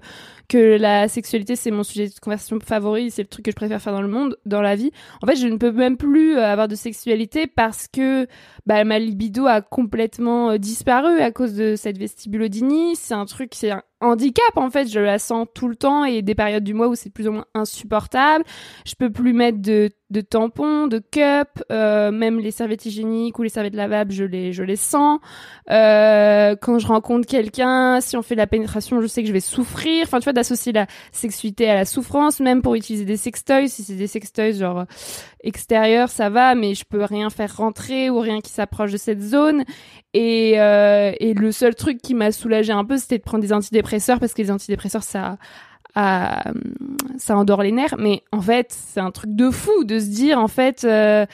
que la sexualité c'est mon sujet de conversation favori, c'est le truc que je préfère faire dans le monde, dans la vie. En fait, je ne peux même plus euh, avoir de sexualité parce que bah, ma libido a complètement euh, disparu à cause de cette vestibulodynie. C'est un truc, c'est un handicap en fait. Je la sens tout le temps et des périodes du mois où c'est plus ou moins insupportable. Je peux plus mettre de, tampons, de cups, euh, même les serviettes hygiéniques ou les serviettes lavables, je les, je les sens. Quand je rencontre quelqu'un, si on fait de la pénétration, je sais que je vais souffrir. Enfin, tu vois, d'associer la sexualité à la souffrance, même pour utiliser des sextoys. Si c'est des sextoys genre euh, extérieurs, ça va, mais je peux rien faire rentrer ou rien qui s'approche de cette zone. Et, euh, et le seul truc qui m'a soulagé un peu, c'était de prendre des antidépresseurs parce que les antidépresseurs, ça, à- ça endort les nerfs. Mais en fait, c'est un truc de fou de se dire, en fait, euh,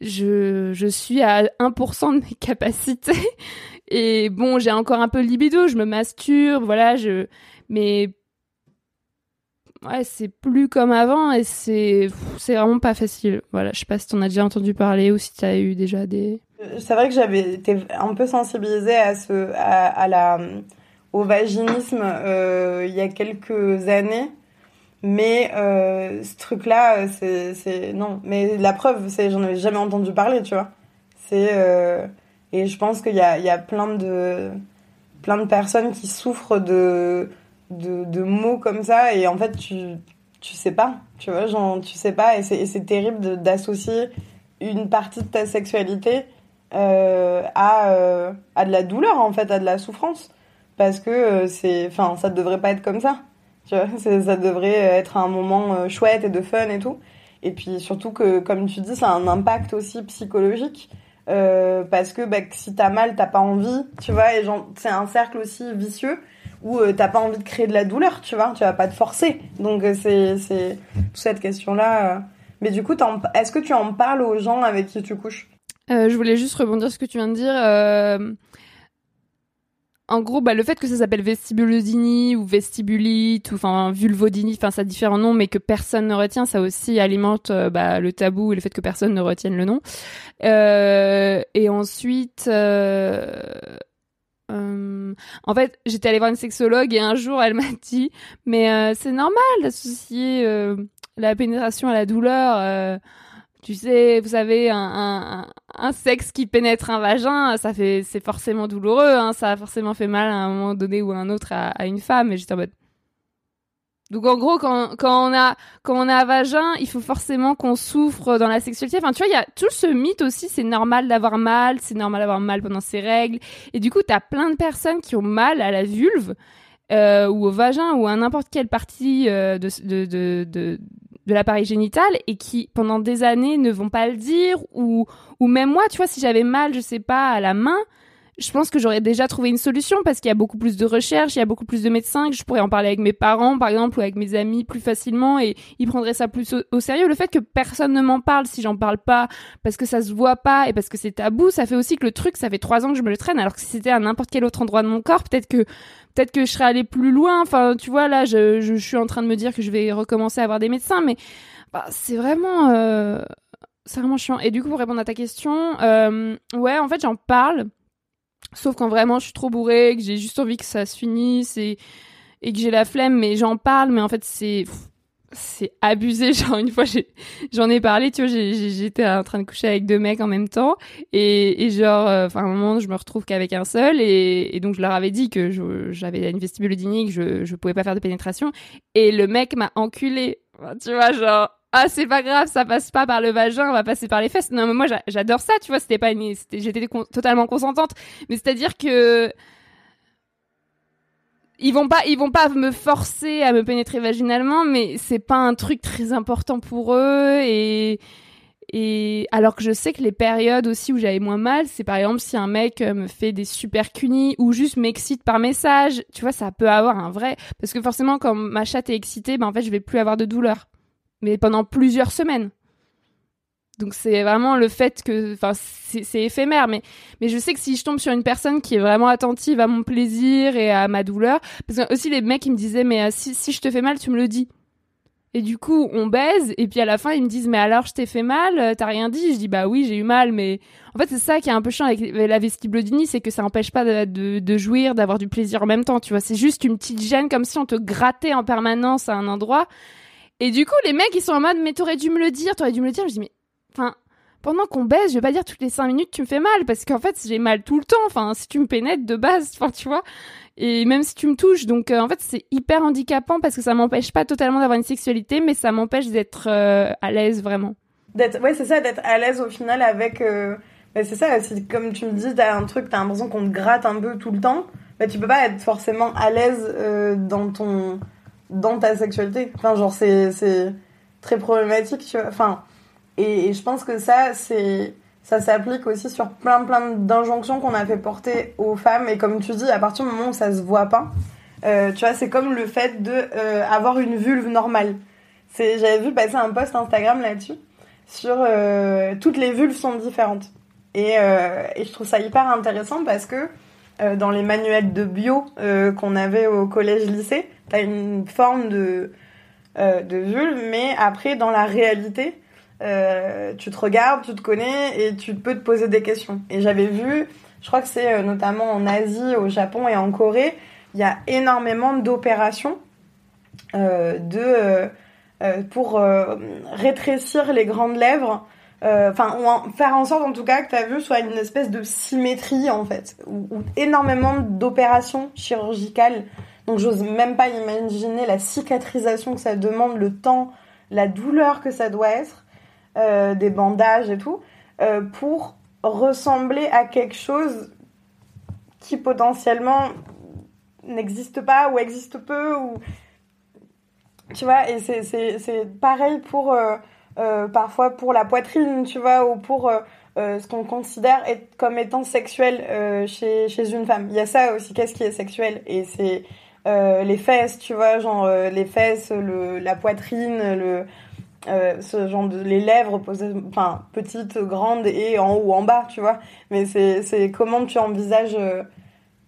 je, je suis à 1% de mes capacités. Et bon, j'ai encore un peu de libido, je me masturbe, voilà, je, mais ouais, c'est plus comme avant et c'est, c'est vraiment pas facile. Voilà, je sais pas si t'en as déjà entendu parler ou si t'as eu déjà des. C'est vrai que j'avais été un peu sensibilisée à ce, à, la, au vaginisme euh, il y a quelques années. Mais euh, ce truc-là, euh, c'est, c'est non. Mais la preuve, c'est j'en avais jamais entendu parler, tu vois. C'est euh, et je pense qu'il y a, il y a plein de plein de personnes qui souffrent de de, de mots comme ça et en fait tu tu sais pas, tu vois, genre tu sais pas et c'est terrible d'associer une partie de ta sexualité euh, à euh, à de la douleur en fait, à de la souffrance parce que euh, c'est enfin ça devrait pas être comme ça. Tu vois, ça devrait être un moment chouette et de fun et tout. Et puis surtout que, comme tu dis, ça a un impact aussi psychologique. parce que bah, si t'as mal, t'as pas envie, tu vois, et genre, c'est un cercle aussi vicieux où euh, t'as pas envie de créer de la douleur, tu vois, tu vas pas te forcer. Donc euh, c'est c'est toute cette question-là. euh. Mais du coup, est-ce que tu en parles aux gens avec qui tu couches? Euh, je voulais juste rebondir sur ce que tu viens de dire. euh, En gros, bah, le fait que ça s'appelle vestibulodynie ou vestibulite ou enfin vulvodynie, enfin ça a différents noms, mais que personne ne retient, ça aussi alimente euh, bah, le tabou et le fait que personne ne retienne le nom. Euh, et ensuite, euh, en fait, j'étais allée voir une sexologue et un jour elle m'a dit, mais euh, c'est normal d'associer euh, la pénétration à la douleur. euh, tu sais, vous savez, un, un, sexe qui pénètre un vagin, ça fait, c'est forcément douloureux, hein, ça a forcément fait mal à un moment donné ou à un autre à, à une femme. Et j'étais en mode. Donc en gros, quand, quand on a quand on a un vagin, il faut forcément qu'on souffre dans la sexualité. Enfin, tu vois, il y a tout ce mythe aussi. C'est normal d'avoir mal, c'est normal d'avoir mal pendant ses règles. Et du coup, t'as plein de personnes qui ont mal à la vulve euh, ou au vagin ou à n'importe quelle partie euh, de, de, de, de, de l'appareil génital et qui pendant des années ne vont pas le dire ou ou même moi tu vois si j'avais mal je sais pas à la main je pense que j'aurais déjà trouvé une solution parce qu'il y a beaucoup plus de recherches, il y a beaucoup plus de médecins, que je pourrais en parler avec mes parents, par exemple, ou avec mes amis plus facilement et ils prendraient ça plus au, sérieux. Le fait que personne ne m'en parle, si j'en parle pas, parce que ça se voit pas et parce que c'est tabou, ça fait aussi que le truc, ça fait trois ans que je me le traîne, alors que si c'était à n'importe quel autre endroit de mon corps, peut-être que peut-être que je serais allée plus loin. Enfin, tu vois, là, je, je, je suis en train de me dire que je vais recommencer à avoir des médecins, mais bah, c'est vraiment, euh, c'est vraiment chiant. Et du coup, pour répondre à ta question, euh, ouais, en fait, j'en parle. Sauf quand vraiment je suis trop bourrée, que j'ai juste envie que ça se finisse et, et que j'ai la flemme, mais j'en parle, mais en fait c'est c'est abusé. Genre une fois j'en ai parlé, tu vois, j'étais en train de coucher avec deux mecs en même temps et, et genre, euh, enfin à un moment je me retrouve qu'avec un seul et, et donc je leur avais dit que j'avais une vestibulodynie, que je je pouvais pas faire de pénétration et le mec m'a enculé. Tu vois, genre ah c'est pas grave, ça passe pas par le vagin, on va passer par les fesses. Non mais moi j'a- j'adore ça, tu vois, c'était pas une, j'étais totalement consentante, mais c'est à dire que ils vont pas ils vont pas me forcer à me pénétrer vaginalement mais c'est pas un truc très important pour eux et et alors que je sais que les périodes aussi où j'avais moins mal, c'est par exemple si un mec euh, me fait des super cunis ou juste m'excite par message, tu vois, ça peut avoir un vrai parce que forcément quand ma chatte est excitée, ben en fait, je vais plus avoir de douleur. Mais pendant plusieurs semaines. Donc c'est vraiment le fait que enfin c'est éphémère mais mais je sais que si je tombe sur une personne qui est vraiment attentive à mon plaisir et à ma douleur parce que aussi les mecs ils me disaient mais euh, si si je te fais mal, tu me le dis. Et du coup, on baise, et puis à la fin, ils me disent, mais alors, je t'ai fait mal, euh, t'as rien dit? Je dis, bah oui, j'ai eu mal, mais en fait, c'est ça qui est un peu chiant avec la vestibulodynie, c'est que ça empêche pas de, de, de jouir, d'avoir du plaisir en même temps, tu vois. C'est juste une petite gêne, comme si on te grattait en permanence à un endroit. Et du coup, les mecs, ils sont en mode, mais t'aurais dû me le dire, t'aurais dû me le dire. Je dis, mais, enfin, pendant qu'on baise, je vais pas dire toutes les cinq minutes, tu me fais mal, parce qu'en fait, j'ai mal tout le temps. Enfin, si tu me pénètres de base, enfin, tu vois. Et même si tu me touches, donc euh, en fait c'est hyper handicapant parce que ça m'empêche pas totalement d'avoir une sexualité, mais ça m'empêche d'être euh, à l'aise vraiment. D'être, ouais, c'est ça, d'être à l'aise au final avec. euh, bah, c'est ça, comme tu me dis, t'as un truc, t'as l'impression qu'on te gratte un peu tout le temps. Bah, tu peux pas être forcément à l'aise dans ton, dans ta sexualité. Enfin, genre, c'est, très problématique, tu vois. Enfin, et, je pense que ça, c'est, ça s'applique aussi sur plein, plein d'injonctions qu'on a fait porter aux femmes. Et comme tu dis, à partir du moment où ça se voit pas, euh, tu vois, c'est comme le fait de euh, avoir une vulve normale. J'avais vu passer un post Instagram là-dessus sur euh, toutes les vulves sont différentes. Euh, et je trouve ça hyper intéressant parce que euh, dans les manuels de bio euh, qu'on avait au collège-lycée, t'as une forme de, euh, de vulve, mais après, dans la réalité, tu te regardes, tu te connais et tu peux te poser des questions. Et j'avais vu, je crois que c'est notamment en Asie, au Japon et en Corée, il y a énormément d'opérations de pour rétrécir les grandes lèvres, enfin ou en- faire en sorte en tout cas que ta vue soit une espèce de symétrie en fait, ou, énormément d'opérations chirurgicales. Donc j'ose même pas imaginer la cicatrisation que ça demande, le temps, la douleur que ça doit être, euh, des bandages et tout, euh, pour ressembler à quelque chose qui potentiellement n'existe pas ou existe peu ou tu vois et c'est pareil pour euh, parfois pour la poitrine tu vois ou pour euh, euh, ce qu'on considère comme étant sexuel chez chez une femme. Il y a ça aussi qu'est-ce qui est sexuel? Et c'est les fesses tu vois genre les fesses le la poitrine le ce genre de les lèvres posées enfin petites grandes et en haut en bas tu vois. Mais c'est comment tu envisages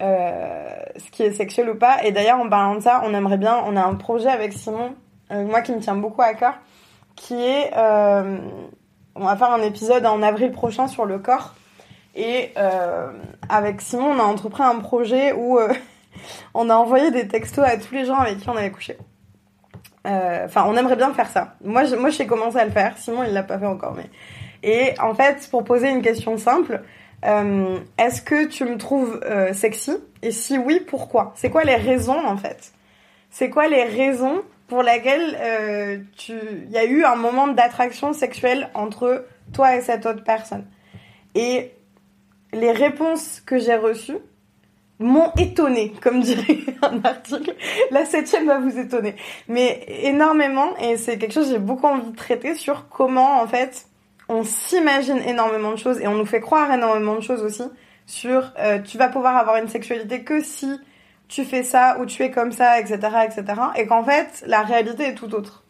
ce qui est sexuel ou pas. Et d'ailleurs, en parlant de ça, on aimerait bien, on a un projet avec Simon, moi qui me tient beaucoup à cœur, qui est, euh, on va faire un épisode en avril prochain sur le corps. Et euh, avec Simon, on a entrepris un projet où euh, on a envoyé des textos à tous les gens avec qui on avait couché. Enfin, on aimerait bien faire ça. Moi, moi, j'ai commencé à le faire. Simon, il l'a pas fait encore, mais. Et en fait, pour poser une question simple, est-ce que tu me trouves sexy? Et si oui, pourquoi? C'est quoi les raisons en fait? C'est quoi les raisons pour lesquelles euh, il y a eu un moment d'attraction sexuelle entre toi et cette autre personne Et les réponses que j'ai reçues m'ont étonné, comme dirait un article. La septième va vous étonner, mais énormément. Et c'est quelque chose j'ai beaucoup envie de traiter sur comment en fait on s'imagine énormément de choses et on nous fait croire énormément de choses aussi sur euh, tu vas pouvoir avoir une sexualité que si tu fais ça ou tu es comme ça, etc., etc. Et qu'en fait, la réalité est tout autre.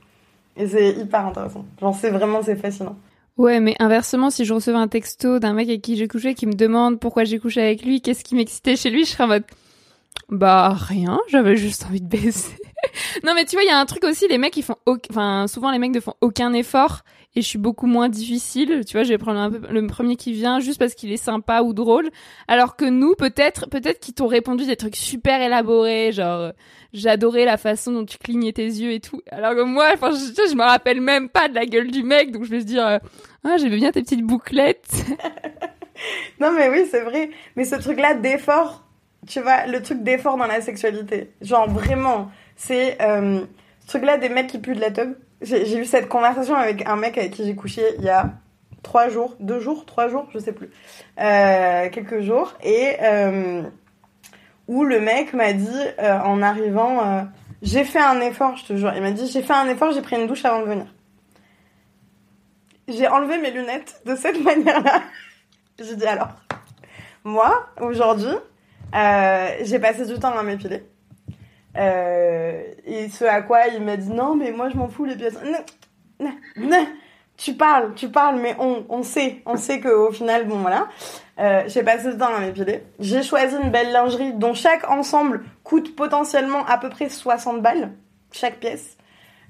Et c'est hyper intéressant. J'en sais vraiment, c'est fascinant. Ouais, mais inversement, si je recevais un texto d'un mec avec qui j'ai couché qui me demande pourquoi j'ai couché avec lui, qu'est-ce qui m'excitait chez lui, je serais en mode bah rien, j'avais juste envie de baiser. non mais tu vois, il y a un truc aussi, les mecs ils font, enfin souvent les mecs ne font aucun effort et je suis beaucoup moins difficile. Tu vois, je vais prendre un peu le premier qui vient juste parce qu'il est sympa ou drôle, alors que nous peut-être, peut-être qu'ils t'ont répondu des trucs super élaborés, genre euh, j'adorais la façon dont tu clignais tes yeux et tout. Alors que moi, enfin je, je me rappelle même pas de la gueule du mec, donc je vais se dire euh, ah j'aimais bien tes petites bouclettes. Non, mais oui, c'est vrai. Mais ce truc-là d'effort, tu vois, le truc d'effort dans la sexualité. Genre, vraiment, c'est euh, ce truc-là des mecs qui puent de la teub. J'ai eu cette conversation avec un mec avec qui j'ai couché il y a trois jours, deux jours, trois jours, je sais plus, euh, quelques jours, et euh, où le mec m'a dit euh, en arrivant, j'ai fait un effort, je te jure, il m'a dit j'ai fait un effort, j'ai pris une douche avant de venir. J'ai enlevé mes lunettes de cette manière-là. J'ai dit alors, moi, aujourd'hui, j'ai passé du temps à m'épiler. Euh, et ce à quoi il m'a dit non, mais moi je m'en fous les pièces. Non, non, non. Tu parles, tu parles, mais on, on sait, on sait qu'au final, bon voilà. Euh, j'ai passé du temps à m'épiler. J'ai choisi une belle lingerie dont chaque ensemble coûte potentiellement à peu près 60 balles, chaque pièce.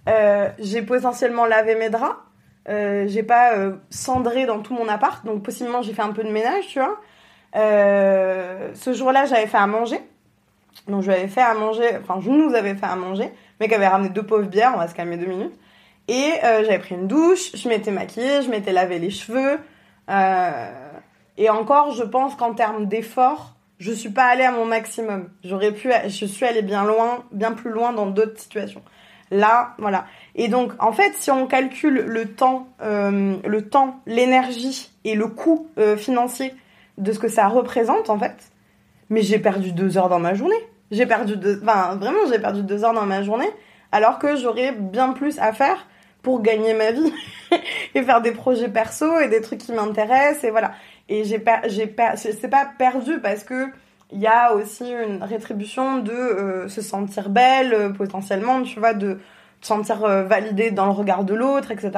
Euh, j'ai potentiellement lavé mes draps. Euh, j'ai pas euh, cendré dans tout mon appart, donc possiblement j'ai fait un peu de ménage, tu vois. Euh, ce jour-là, j'avais fait à manger. Donc je lui avais fait à manger, enfin je nous avais fait à manger. Le mec avait ramené deux pauvres bières, on va se calmer deux minutes. Et euh, j'avais pris une douche, je m'étais maquillée, je m'étais lavé les cheveux. Euh, et encore, je pense qu'en termes d'effort, je suis pas allée à mon maximum. J'aurais pu, je suis allée bien loin, bien plus loin dans d'autres situations. Là, voilà. Et donc, en fait, si on calcule le temps, euh, le temps, l'énergie et le coût euh, financier de ce que ça représente, en fait, mais j'ai perdu deux heures dans ma journée. J'ai perdu deux, enfin, vraiment, j'ai perdu deux heures dans ma journée, alors que j'aurais bien plus à faire pour gagner ma vie et faire des projets perso et des trucs qui m'intéressent et voilà. Et j'ai per- j'ai per- c'est pas perdu parce que il y a aussi une rétribution de euh, se sentir belle euh, potentiellement, tu vois, de se sentir euh, validée dans le regard de l'autre, etc.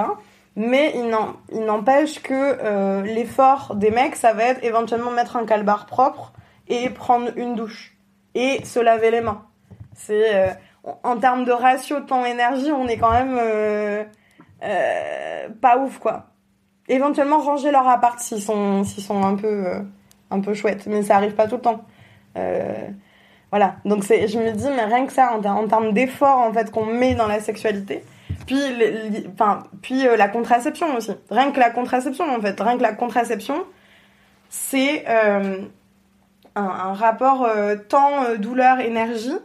Mais il n'empêche que euh, l'effort des mecs, ça va être éventuellement mettre un calbar propre et prendre une douche et se laver les mains. C'est euh, en- termes de ratio temps-énergie, on est quand même euh, euh, pas ouf quoi. Éventuellement ranger leur appart s'ils sont s'ils sont un peu un peu chouettes, mais ça arrive pas tout le temps. Voilà, donc c'est, je me dis, mais rien que ça, en, ter- en termes d'effort en fait qu'on met dans la sexualité, puis, enfin, puis la contraception aussi. Rien que la contraception en fait, rien que la contraception, c'est un, rapport euh, temps, euh, douleur, énergie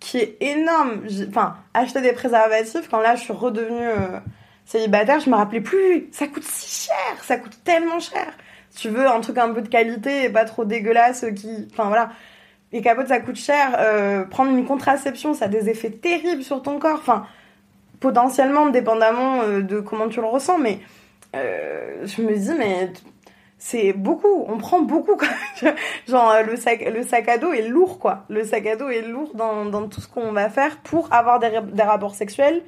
qui est énorme. Enfin, acheter des préservatifs, quand là je suis redevenue euh, célibataire, je me rappelais plus. Ça coûte si cher, ça coûte tellement cher. Tu veux un truc un peu de qualité et pas trop dégueulasse, qui, enfin voilà. Et capote, ça coûte cher. Prendre une contraception, ça a des effets terribles sur ton corps. Enfin, potentiellement, dépendamment de comment tu le ressens, mais je me dis, mais c'est beaucoup. On prend beaucoup. Quoi. Genre, euh, le sac, le sac à dos est lourd, quoi. Le sac à dos est lourd dans, dans tout ce qu'on va faire pour avoir des, des rapports sexuels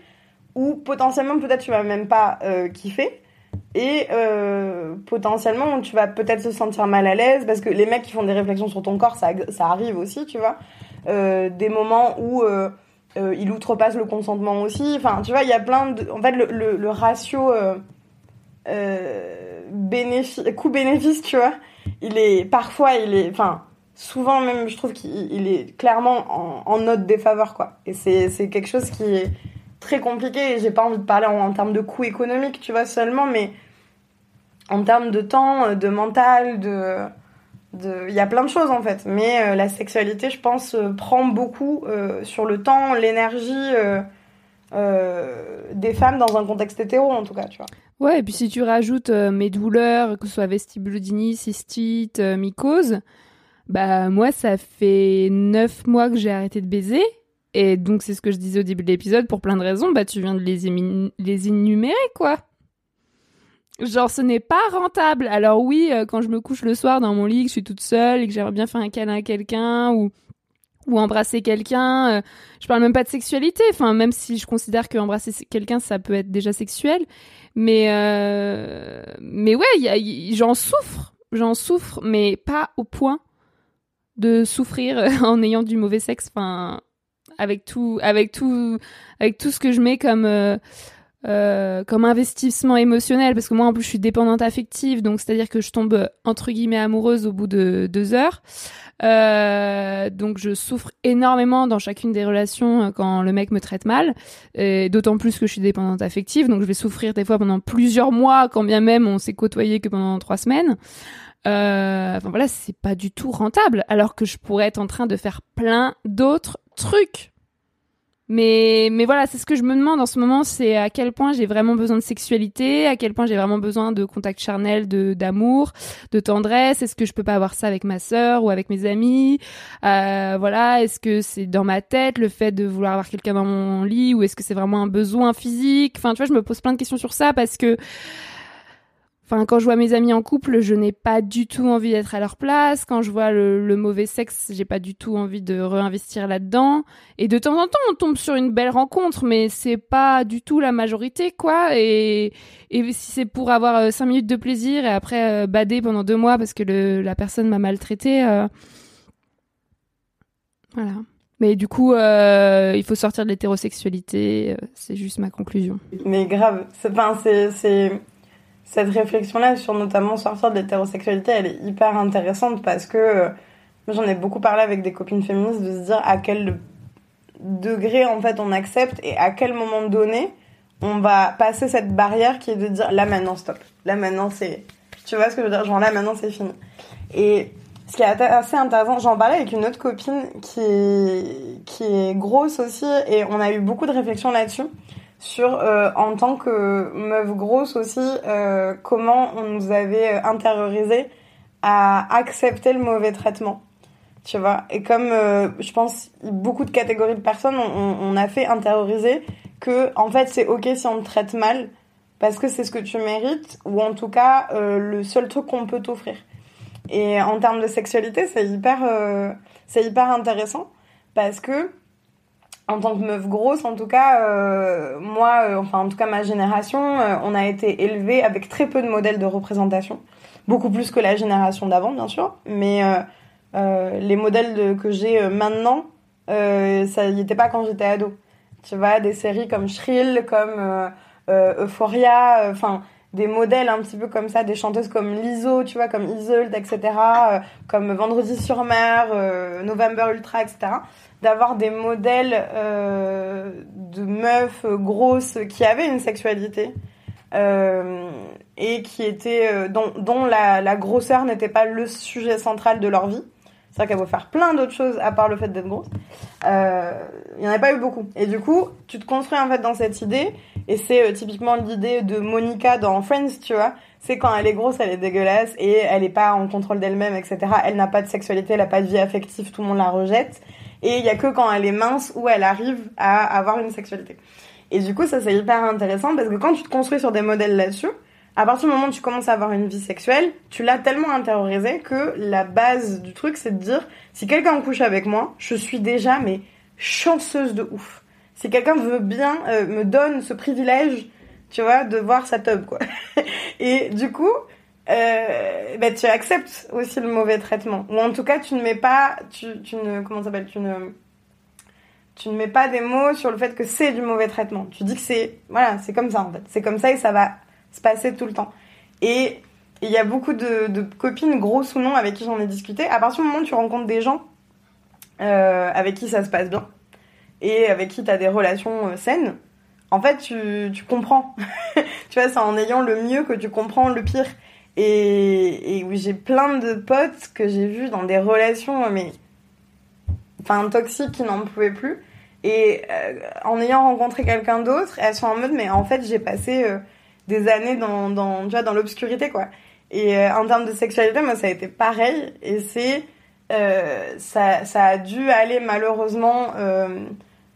où potentiellement, peut-être, tu vas même pas euh, kiffer. Et euh, potentiellement, tu vas peut-être se sentir mal à l'aise parce que les mecs qui font des réflexions sur ton corps, ça, ça arrive aussi, tu vois. Euh, des moments où il outrepasse le consentement aussi. Enfin, tu vois, il y a plein de. En fait, le, le ratio euh, bénéfice, coût-bénéfice, tu vois, il est parfois, il est. Enfin, souvent même, je trouve qu'il il est clairement en, en note défaveur, quoi. Et c'est quelque chose qui est très compliqué et j'ai pas envie de parler en, termes de coût économique, tu vois, seulement, mais en termes de temps, euh, de mental, de. de- Il y a plein de choses en fait, mais euh, la sexualité, je pense, euh, prend beaucoup euh, sur le temps, l'énergie des femmes dans un contexte hétéro en tout cas, tu vois. Ouais, et puis si tu rajoutes euh, mes douleurs, que ce soit vestibulodynie, cystite, euh, mycose, bah moi ça fait neuf mois que j'ai arrêté de baiser. Et donc c'est ce que je disais au début de l'épisode, pour plein de raisons, bah tu viens de les, énumérer, quoi. Genre, ce n'est pas rentable. Alors oui, euh, quand je me couche le soir dans mon lit, que je suis toute seule et que j'aimerais bien faire un câlin à quelqu'un ou ou embrasser quelqu'un, je parle même pas de sexualité. Enfin, même si je considère que embrasser quelqu'un, ça peut être déjà sexuel. Mais euh, mais ouais, j'en souffre, j'en souffre, mais pas au point de souffrir en ayant du mauvais sexe. Enfin, avec tout, avec tout, avec tout ce que je mets comme euh, euh, comme investissement émotionnel, parce que moi en plus je suis dépendante affective, donc c'est-à-dire que je tombe entre guillemets amoureuse au bout de deux heures. Euh, donc je souffre énormément dans chacune des relations euh, quand le mec me traite mal, et d'autant plus que je suis dépendante affective, donc je vais souffrir des fois pendant plusieurs mois, quand bien même on s'est côtoyé que pendant trois semaines. Euh, enfin voilà, c'est pas du tout rentable, alors que je pourrais être en train de faire plein d'autres trucs. Mais, mais voilà, c'est ce que je me demande en ce moment, c'est à quel point j'ai vraiment besoin de sexualité, à quel point j'ai vraiment besoin de contact charnel, de d'amour, de tendresse. Est-ce que je peux pas avoir ça avec ma sœur ou avec mes amis? Euh, Voilà, est-ce que c'est dans ma tête le fait de vouloir avoir quelqu'un dans mon lit ou est-ce que c'est vraiment un besoin physique? Enfin, tu vois, je me pose plein de questions sur ça parce que Enfin, quand je vois mes amis en couple, je n'ai pas du tout envie d'être à leur place. Quand je vois le, mauvais sexe, j'ai pas du tout envie de réinvestir là-dedans. Et de temps en temps, on tombe sur une belle rencontre, mais c'est pas du tout la majorité, quoi. Et, et si c'est pour avoir euh, cinq minutes de plaisir et après euh, bader pendant deux mois parce que le, la personne m'a maltraité, euh, voilà. Mais du coup, euh, il faut sortir de l'hétérosexualité. C'est juste ma conclusion. Mais grave, c'est, enfin, c'est, cette réflexion-là sur notamment sortir de l'hétérosexualité, elle est hyper intéressante parce que euh, j'en ai beaucoup parlé avec des copines féministes de se dire à quel degré en fait on accepte et à quel moment donné on va passer cette barrière qui est de dire là maintenant stop, là maintenant c'est, tu vois ce que je veux dire, genre là maintenant c'est fini. Et ce qui est assez intéressant, j'en parlais avec une autre copine qui est, qui est grosse aussi et on a eu beaucoup de réflexions là-dessus sur euh, en tant que meuf grosse aussi euh, comment on nous avait euh, intériorisé à accepter le mauvais traitement. Tu vois? Et comme euh, je pense beaucoup de catégories de personnes on, on- a fait intérioriser que en fait c'est ok si on te traite mal parce que c'est ce que tu mérites ou en tout cas euh, le seul truc qu'on peut t'offrir. Et en termes de sexualité c'est hyper euh, c'est hyper intéressant parce que en tant que meuf grosse, en tout cas, euh, moi, euh, enfin en tout cas ma génération, euh, on a été élevé avec très peu de modèles de représentation, beaucoup plus que la génération d'avant, bien sûr, mais euh, euh, les modèles que j'ai euh, maintenant, ça y était pas quand j'étais ado. Tu vois, des séries comme Shrill, comme Euphoria, enfin des modèles un petit peu comme ça, des chanteuses comme Lizzo, tu vois, comme Isolde, etc., comme Vendredi sur mer, November Ultra, etc d'avoir des modèles euh, de meufs grosses qui avaient une sexualité euh, et qui étaient euh, dont, dont la, la grosseur n'était pas le sujet central de leur vie. C'est vrai qu'elle veut faire plein d'autres choses à part le fait d'être grosse. Il n'y en a pas eu beaucoup. Et du coup, tu te construis en fait dans cette idée, et c'est typiquement l'idée de Monica dans Friends, tu vois. C'est quand elle est grosse, elle est dégueulasse, et elle est pas en contrôle d'elle-même, etc. Elle n'a pas de sexualité, elle n'a pas de vie affective, tout le monde la rejette. Et il y a que quand elle est mince où elle arrive à avoir une sexualité. Et du coup, ça c'est hyper intéressant parce que quand tu te construis sur des modèles là-dessus, à partir du moment où tu commences à avoir une vie sexuelle, tu l'as tellement intériorisé que la base du truc c'est de dire si quelqu'un couche avec moi, je suis déjà mais chanceuse de ouf. Si quelqu'un veut bien euh, me donne ce privilège, tu vois, de voir sa tub quoi. Et du coup, euh, bah, tu acceptes aussi le mauvais traitement. Ou en tout cas, tu ne mets pas, tu, tu ne, comment s'appelle, tu ne, tu ne mets pas des mots sur le fait que c'est du mauvais traitement. Tu dis que c'est, voilà, c'est comme ça en fait. C'est comme ça et ça va se passer tout le temps. Et il y a beaucoup de, de copines, grosses ou non, avec qui j'en ai discuté. À partir du moment où tu rencontres des gens euh, avec qui ça se passe bien et avec qui tu as des relations euh, saines, en fait, tu, tu comprends. tu vois, c'est en ayant le mieux que tu comprends le pire. Et, et oui, j'ai plein de potes que j'ai vus dans des relations, mais enfin toxiques qui n'en pouvaient plus. Et euh, en ayant rencontré quelqu'un d'autre, elles sont en mode, mais en fait, j'ai passé euh, des années dans, dans, tu vois, dans l'obscurité, quoi. Et euh, en termes de sexualité, moi, ça a été pareil. Et c'est, euh, ça, ça a dû aller malheureusement euh,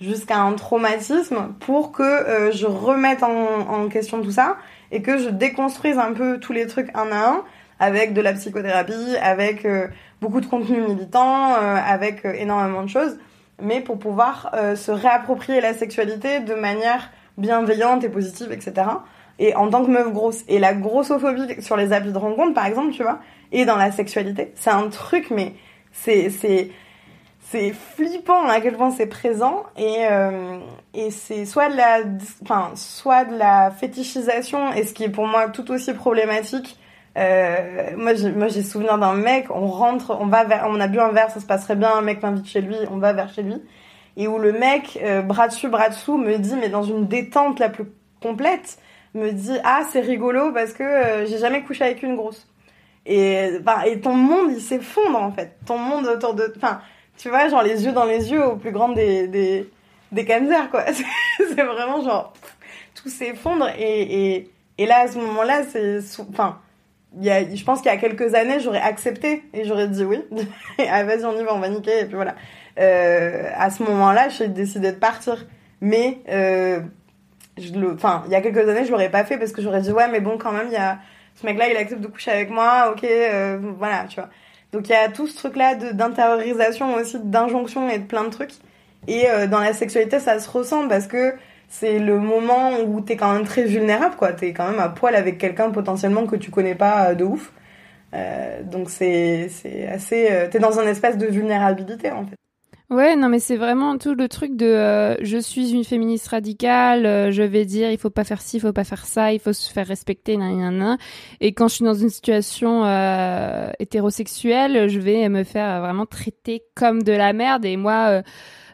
jusqu'à un traumatisme pour que euh, je remette en, en question tout ça et que je déconstruise un peu tous les trucs un à un avec de la psychothérapie, avec euh, beaucoup de contenu militant, euh, avec euh, énormément de choses, mais pour pouvoir se réapproprier la sexualité de manière bienveillante et positive, etc. Et en tant que meuf grosse. Et la grossophobie sur les applis de rencontre, par exemple, tu vois, et dans la sexualité, c'est un truc, mais c'est c'est c'est flippant à quel point c'est présent et euh, et c'est soit de la enfin soit de la fétichisation et ce qui est pour moi tout aussi problématique euh, moi j'ai souvenir d'un mec on rentre on va vers on a bu un verre ça se passerait bien un mec m'invite chez lui on va vers chez lui et où le mec euh, bras dessus bras dessous me dit mais dans une détente la plus complète me dit ah c'est rigolo parce que j'ai jamais couché avec une grosse et bah, et ton monde il s'effondre en fait. Ton monde autour de enfin tu vois genre les yeux dans les yeux au plus grand des des des canzers quoi c'est vraiment genre tout s'effondre et, et et là à ce moment là c'est enfin je pense qu'il y a quelques années, j'aurais accepté et j'aurais dit oui. ah, vas-y, on y va, on va niquer. Et puis voilà. Euh, à ce moment-là, j'ai décidé de partir. Mais, euh, enfin, il y a quelques années, je l'aurais pas fait parce que j'aurais dit ouais, mais bon, quand même, il y a ce mec-là, il accepte de coucher avec moi. Ok, euh, voilà, tu vois. Donc il y a tout ce truc-là d'intériorisation aussi, d'injonction et de plein de trucs. Et euh, dans la sexualité, ça se ressent parce que c'est le moment où t'es quand même très vulnérable, quoi. T'es quand même à poil avec quelqu'un potentiellement que tu connais pas euh, de ouf. Euh, donc c'est c'est assez. euh, t'es dans un espace de vulnérabilité en fait. Ouais, non, mais c'est vraiment tout le truc de euh, je suis une féministe radicale, euh, je vais dire il faut pas faire ci, il faut pas faire ça, il faut se faire respecter, nan, nan, nan. Et quand je suis dans une situation euh, hétérosexuelle, je vais me faire vraiment traiter comme de la merde. Et moi,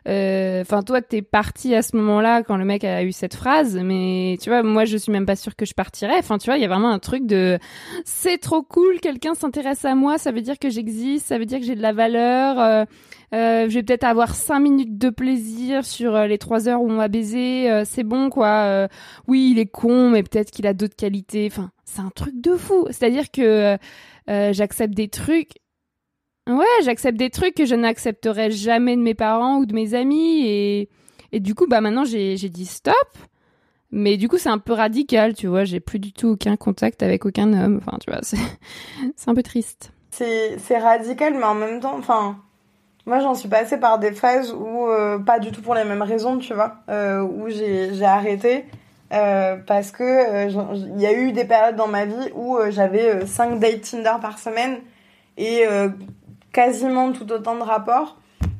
euh, enfin toi, t'es parti à ce moment-là quand le mec a eu cette phrase, mais tu vois, moi, je suis même pas sûre que je partirais. Enfin, tu vois, il y a vraiment un truc de c'est trop cool, quelqu'un s'intéresse à moi, ça veut dire que j'existe, ça veut dire que j'ai de la valeur. Euh, je vais peut-être avoir cinq minutes de plaisir sur euh, les trois heures où on va baiser. euh, c'est bon, quoi. Oui, il est con, mais peut-être qu'il a d'autres qualités. Enfin, c'est un truc de fou. C'est-à-dire que j'accepte des trucs. Ouais, j'accepte des trucs que je n'accepterais jamais de mes parents ou de mes amis. Et, et du coup, bah maintenant, j'ai dit stop. Mais du coup, c'est un peu radical, tu vois. J'ai plus du tout aucun contact avec aucun homme. Enfin, tu vois, c'est un peu triste. C'est c'est radical, mais en même temps, enfin. Moi, j'en suis passée par des phases où, euh, pas du tout pour les mêmes raisons, tu vois, euh, où j'ai arrêté euh, parce que euh, il y a eu des périodes dans ma vie où euh, j'avais 5 dates Tinder par semaine et euh, quasiment tout autant de rapports.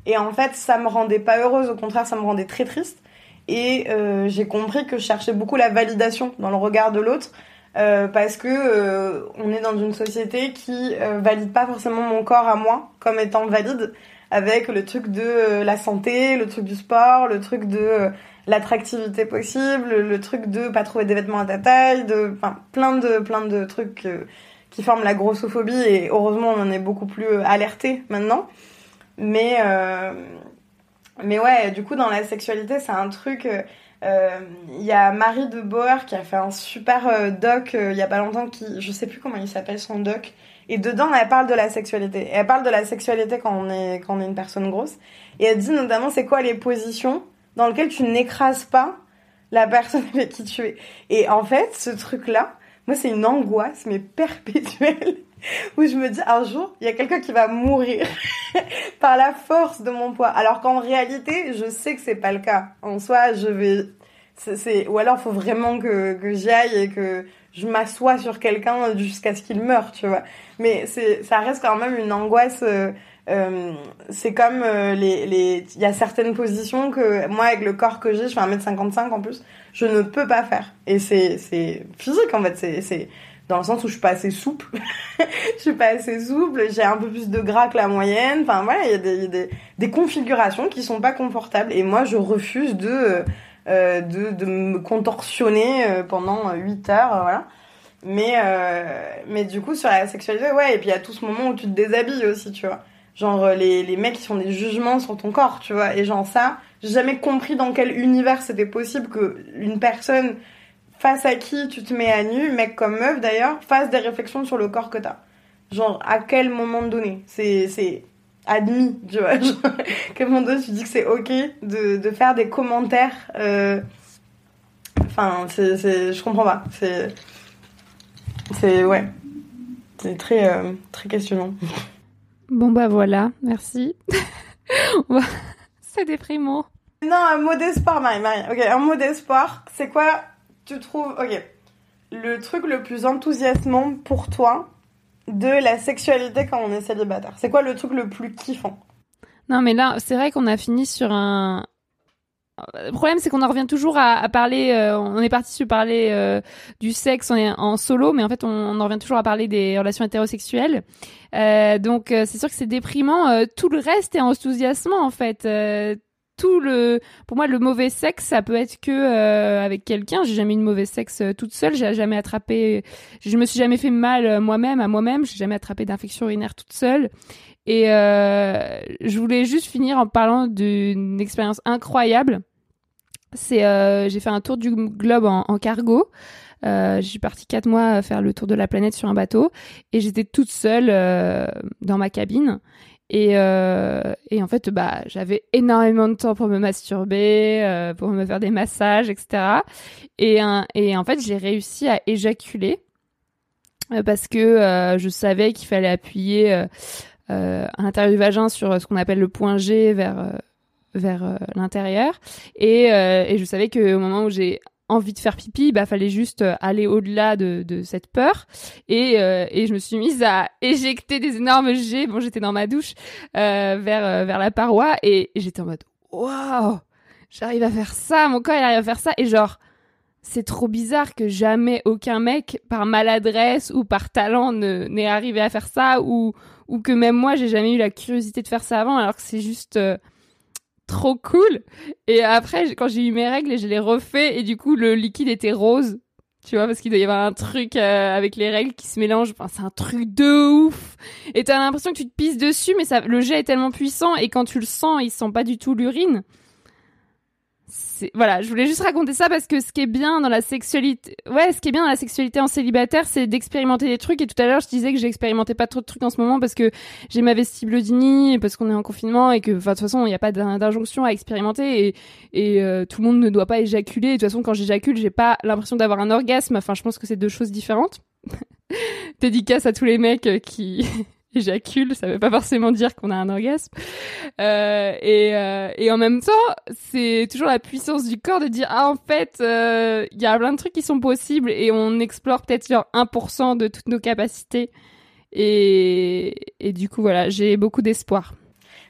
Et en fait, ça me rendait pas heureuse, au contraire, ça me rendait très triste. Et euh, j'ai compris que je cherchais beaucoup la validation dans le regard de l'autre. euh, parce que euh, on est dans une société qui euh, valide pas forcément mon corps à moi comme étant valide avec le truc de euh, la santé, le truc du sport, le truc de euh, l'attractivité possible, le truc de pas trouver des vêtements à ta taille, de enfin plein de plein de trucs euh, qui forment la grossophobie et heureusement on en est beaucoup plus alerté maintenant. Mais mais ouais, du coup dans la sexualité c'est un truc. Euh, euh, Il y a Marie de Boer qui a fait un super euh, doc euh, il y a pas longtemps qui je sais plus comment il s'appelle son doc et dedans, elle parle de la sexualité. Elle parle de la sexualité quand on est, quand on est une personne grosse. Et elle dit notamment c'est quoi les positions dans lesquelles tu n'écrases pas la personne avec qui tu es? Et en fait, ce truc-là, moi, c'est une angoisse, mais perpétuelle, où je me dis un jour, il y a quelqu'un qui va mourir par la force de mon poids. Alors qu'en réalité, je sais que c'est pas le cas. En soi, je vais, c'est, ou alors faut vraiment que, que j'y aille et que je m'assois sur quelqu'un jusqu'à ce qu'il meure, tu vois. Mais c'est, ça reste quand même une angoisse. euh, euh, c'est comme euh, les, les, il y a certaines positions que moi avec le corps que j'ai, je fais 1m55 en plus, je ne peux pas faire. Et c'est, c'est physique en fait. C'est dans le sens où je suis pas assez souple. je suis pas assez souple. J'ai un peu plus de gras que la moyenne. Enfin voilà, il y a des, des, des configurations qui sont pas confortables. Et moi, je refuse de euh, de, de me contorsionner euh, pendant 8 heures, voilà. Mais, euh, mais du coup, sur la sexualité, ouais, et puis il y a tout ce moment où tu te déshabilles aussi, tu vois. Genre, euh, les, les mecs qui font des jugements sur ton corps, tu vois. Et genre, ça, j'ai jamais compris dans quel univers c'était possible que une personne face à qui tu te mets à nu, mec comme meuf d'ailleurs, fasse des réflexions sur le corps que t'as. Genre, à quel moment donné C'est, admis, tu vois. Genre, à quel moment donné tu dis que c'est ok de, de faire des commentaires. euh, Enfin, c'est, c'est, je comprends pas. C'est, C'est ouais, c'est très euh, très questionnant. Bon bah voilà, merci. C'est déprimant. Non, un mot d'espoir, Marie, Marie. Ok, un mot d'espoir, c'est quoi Tu trouves, ok, le truc le plus enthousiasmant pour toi de la sexualité quand on est célibataire C'est quoi le truc le plus kiffant? Non mais là, c'est vrai qu'on a fini sur un... Le problème, c'est qu'on en revient toujours à, parler. euh, on est parti sur parler euh, du sexe en, en solo, mais en fait, on, on en revient toujours à parler des relations hétérosexuelles. Euh, donc, c'est sûr que c'est déprimant. Tout le reste est enthousiasmant, en fait. Euh, tout le, pour moi, le mauvais sexe, ça peut être que euh, avec quelqu'un. J'ai jamais eu de mauvais sexe euh, toute seule. J'ai jamais attrapé. Je me suis jamais fait mal euh, moi-même à moi-même. J'ai jamais attrapé d'infection urinaire toute seule. Et euh, je voulais juste finir en parlant d'une expérience incroyable. C'est, euh, j'ai fait un tour du globe en, cargo. Euh, je suis partie quatre mois faire le tour de la planète sur un bateau et j'étais toute seule euh, dans ma cabine. Et, euh, et en fait, bah, j'avais énormément de temps pour me masturber, euh, pour me faire des massages, etc. Et, un- et en fait, j'ai réussi à éjaculer euh, parce que euh, je savais qu'il fallait appuyer euh, à l'intérieur du vagin sur ce qu'on appelle le point G vers vers l'intérieur et, et je savais que au moment où j'ai envie de faire pipi bah fallait juste euh, aller au-delà de, de cette peur. Et, euh, et je me suis mise à éjecter des énormes jets. Bon j'étais dans ma douche euh, vers euh, vers la paroi et, j'étais en mode waouh j'arrive à faire ça mon corps il arrive à faire ça. Et genre c'est trop bizarre que jamais aucun mec, par maladresse ou par talent, ne- n'ait arrivé à faire ça, ou, ou que même moi, j'ai jamais eu la curiosité de faire ça avant, alors que c'est juste euh, trop cool. Et après, quand j'ai eu mes règles, je l'ai refait, et du coup, le liquide était rose. Tu vois, parce qu'il doit y avoir un truc euh, avec les règles qui se mélangent. Enfin, c'est un truc de ouf. Et t'as l'impression que tu te pisses dessus, mais ça, le jet est tellement puissant, et quand tu le sens, il sent pas du tout l'urine voilà, je voulais juste raconter ça parce que ce qui est bien dans la sexualité, ouais, ce qui est bien dans la sexualité en célibataire, c'est d'expérimenter des trucs. Et tout à l'heure, je disais que j'expérimentais pas trop de trucs en ce moment parce que j'ai ma vestibulodynie, parce qu'on est en confinement et que, enfin, de toute façon, il n'y a pas d'in- d'injonction à expérimenter et, et euh, tout le monde ne doit pas éjaculer. Et de toute façon, quand j'éjacule, j'ai pas l'impression d'avoir un orgasme. Enfin, je pense que c'est deux choses différentes. Dédicace à tous les mecs euh, qui éjaculent, ça veut pas forcément dire qu'on a un orgasme. Euh, et, euh, et en même temps, c'est toujours la puissance du corps de dire ah en fait, euh, il y a plein de trucs qui sont possibles et on explore peut-être genre 1% de toutes nos capacités. Et, et du coup voilà, j'ai beaucoup d'espoir.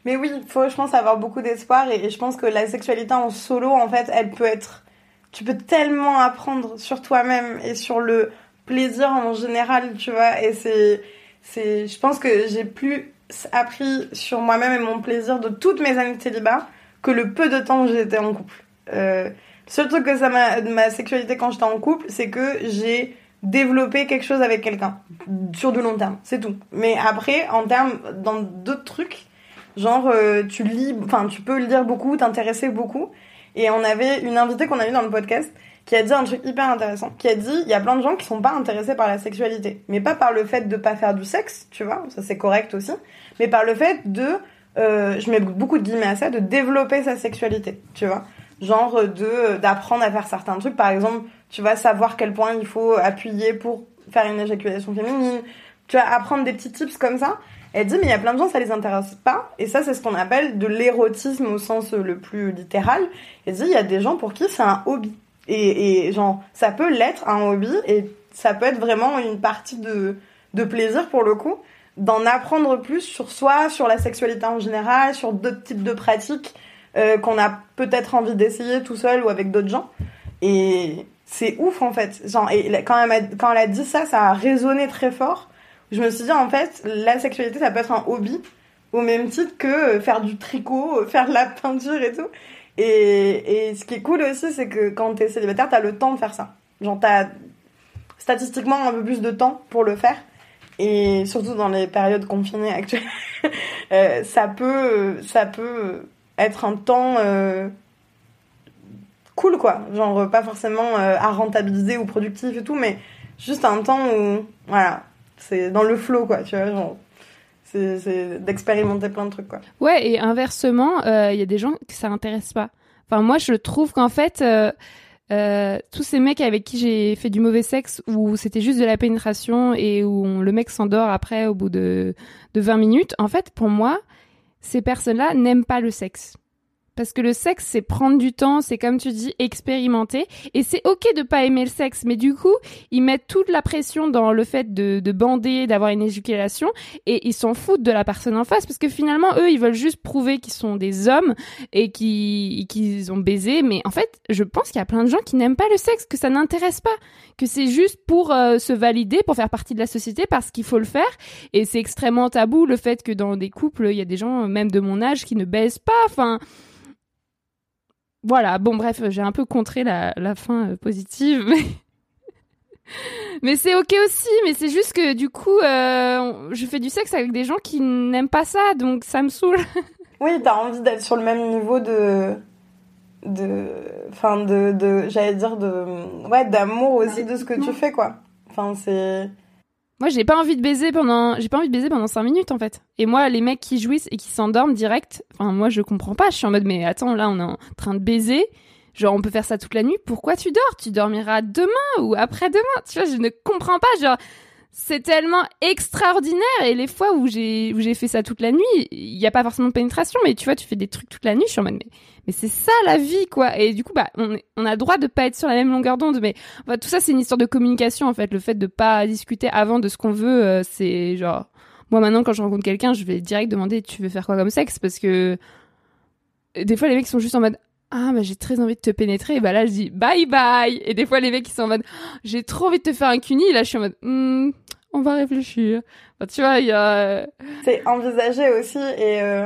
Mais oui, il faut, je pense, avoir beaucoup d'espoir et, et je pense que la sexualité en solo, en fait, elle peut être. Tu peux tellement apprendre sur toi-même et sur le plaisir en général, tu vois. Et c'est. C'est je pense que j'ai plus appris sur moi-même et mon plaisir de toutes mes années de célibat que le peu de temps où j'étais en couple. Euh, le seul truc que ça m'a. de ma sexualité quand j'étais en couple, c'est que j'ai développé quelque chose avec quelqu'un sur du long terme, c'est tout. Mais après, en termes. dans d'autres trucs Genre, euh, tu lis, enfin, tu peux lire beaucoup, t'intéresser beaucoup. Et on avait une invitée qu'on a eu dans le podcast qui a dit un truc hyper intéressant. Qui a dit, il y a plein de gens qui sont pas intéressés par la sexualité. Mais pas par le fait de pas faire du sexe, tu vois, ça c'est correct aussi. Mais par le fait de, euh, je mets beaucoup de guillemets à ça, de développer sa sexualité, tu vois. Genre de d'apprendre à faire certains trucs. Par exemple, tu vas savoir quel point il faut appuyer pour faire une éjaculation féminine. Tu vas apprendre des petits tips comme ça. Elle dit, mais il y a plein de gens, ça les intéresse pas. Et ça, c'est ce qu'on appelle de l'érotisme au sens le plus littéral. Elle dit, il y a des gens pour qui c'est un hobby. Et, et genre, ça peut l'être un hobby et ça peut être vraiment une partie de, de plaisir pour le coup, d'en apprendre plus sur soi, sur la sexualité en général, sur d'autres types de pratiques euh, qu'on a peut-être envie d'essayer tout seul ou avec d'autres gens. Et c'est ouf en fait. Genre, et quand elle, m'a- quand elle a dit ça, ça a résonné très fort. Je me suis dit en fait, la sexualité ça peut être un hobby au même titre que euh, faire du tricot, euh, faire de la peinture et tout. Et, et ce qui est cool aussi, c'est que quand t'es célibataire, t'as le temps de faire ça. Genre, t'as statistiquement un peu plus de temps pour le faire. Et surtout dans les périodes confinées actuelles, euh, ça peut, ça peut être un temps euh, cool, quoi. Genre, pas forcément euh, à rentabiliser ou productif et tout, mais juste un temps où, voilà, c'est dans le flow, quoi, tu vois, genre. C'est d'expérimenter plein de trucs, quoi. Ouais, et inversement, euh, il y a des gens que ça intéresse pas. Enfin, moi, je trouve qu'en fait, euh, euh, tous ces mecs avec qui j'ai fait du mauvais sexe où c'était juste de la pénétration et où on- le mec s'endort après au bout de, de 20 minutes, en fait, pour moi, ces personnes-là n'aiment pas le sexe. Parce que le sexe, c'est prendre du temps, c'est comme tu dis, expérimenter. Et c'est ok de pas aimer le sexe, mais du coup, ils mettent toute la pression dans le fait de, de bander, d'avoir une éjaculation, et ils s'en foutent de la personne en face, parce que finalement, eux, ils veulent juste prouver qu'ils sont des hommes et qu'ils qu'ils ont baisé. Mais en fait, je pense qu'il y a plein de gens qui n'aiment pas le sexe, que ça n'intéresse pas, que c'est juste pour euh, se valider, pour faire partie de la société, parce qu'il faut le faire. Et c'est extrêmement tabou le fait que dans des couples, il y a des gens, même de mon âge, qui ne baisent pas. Enfin, voilà. Bon, bref, j'ai un peu contré la, la fin euh, positive, mais. Mais c'est ok aussi, mais c'est juste que du coup, euh, je fais du sexe avec des gens qui n'aiment pas ça, donc ça me saoule. Oui, t'as envie d'être sur le même niveau de. de. Enfin, de. de J'allais dire de. Ouais, d'amour aussi de ce que tu fais, quoi. Enfin, c'est. Moi, j'ai pas envie de baiser pendant, j'ai pas envie de baiser pendant 5 minutes en fait. Et moi, les mecs qui jouissent et qui s'endorment direct, enfin moi je comprends pas. Je suis en mode mais attends, là on est en train de baiser. Genre on peut faire ça toute la nuit. Pourquoi tu dors? Tu dormiras demain ou après-demain? Tu vois, je ne comprends pas. Genre c'est tellement extraordinaire et les fois où j'ai où j'ai fait ça toute la nuit, il y a pas forcément de pénétration, mais tu vois, tu fais des trucs toute la nuit. Je suis en mode mais mais c'est ça la vie quoi. Et du coup bah on est- on a droit de pas être sur la même longueur d'onde, mais Enfin, tout ça, c'est une histoire de communication, en fait. Le fait de pas discuter avant de ce qu'on veut, euh, c'est genre... Moi, maintenant, quand je rencontre quelqu'un, je vais direct demander « Tu veux faire quoi comme sexe ?» Parce que... Des fois, les mecs sont juste en mode « Ah, bah j'ai très envie de te pénétrer. » Et bah là, je dis « Bye bye !» Et des fois, les mecs, ils sont en mode « J'ai trop envie de te faire un cuni. » Et là, je suis en mode Hmm, On va réfléchir. » tu vois, il y a... c'est envisagé aussi et, euh,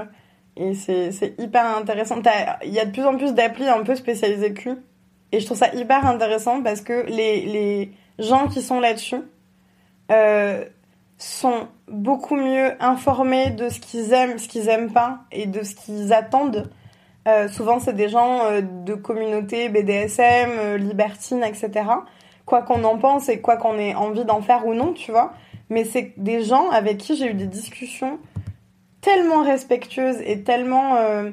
et c'est, hyper intéressant. Il y a de plus en plus d'applis un peu spécialisées cul et je trouve ça hyper intéressant parce que les, les gens qui sont là-dessus euh, sont beaucoup mieux informés de ce qu'ils aiment, ce qu'ils aiment pas et de ce qu'ils attendent. Euh, souvent, c'est des gens euh, de communautés BDSM, libertines, etc. Quoi qu'on en pense et quoi qu'on ait envie d'en faire ou non, tu vois. Mais c'est des gens avec qui j'ai eu des discussions tellement respectueuses et tellement euh,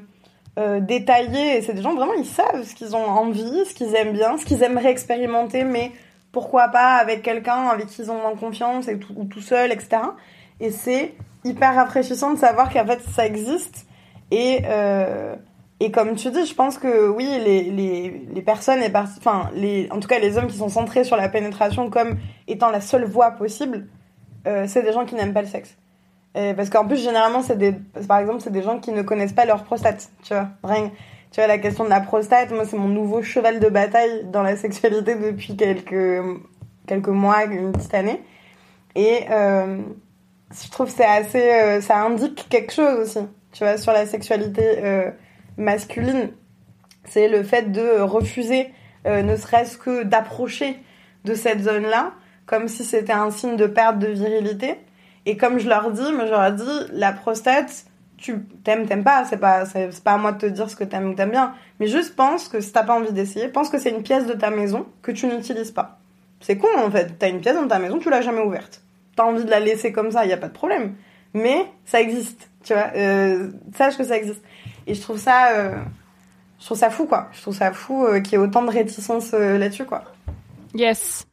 euh, détaillées. Et c'est des gens vraiment, ils savent ce qu'ils ont envie, ce qu'ils aiment bien, ce qu'ils aimeraient expérimenter, mais pourquoi pas avec quelqu'un avec qui ils ont en confiance ou tout seul, etc. Et c'est hyper rafraîchissant de savoir qu'en fait ça existe. Et, euh, et comme tu dis, je pense que oui, les, les, les personnes, et enfin, en tout cas les hommes qui sont centrés sur la pénétration comme étant la seule voie possible, euh, c'est des gens qui n'aiment pas le sexe. Et parce qu'en plus, généralement, c'est des, par exemple, c'est des gens qui ne connaissent pas leur prostate, tu vois. Rien, tu vois, la question de la prostate, moi, c'est mon nouveau cheval de bataille dans la sexualité depuis quelques, quelques mois, une petite année. Et euh, je trouve que c'est assez, euh, ça indique quelque chose aussi, tu vois, sur la sexualité euh, masculine. C'est le fait de refuser, euh, ne serait-ce que d'approcher de cette zone-là, comme si c'était un signe de perte de virilité. Et comme je leur dis, moi je leur dis, la prostate, tu t'aimes, t'aimes pas, c'est pas, c'est pas à moi de te dire ce que t'aimes ou t'aimes bien. Mais juste pense que si t'as pas envie d'essayer, pense que c'est une pièce de ta maison que tu n'utilises pas. C'est con en fait, t'as une pièce dans ta maison, tu l'as jamais ouverte. T'as envie de la laisser comme ça, y a pas de problème. Mais ça existe, tu vois, euh, sache que ça existe. Et je trouve ça, euh, je trouve ça fou quoi. Je trouve ça fou euh, qu'il y ait autant de réticence là-dessus quoi. Yes.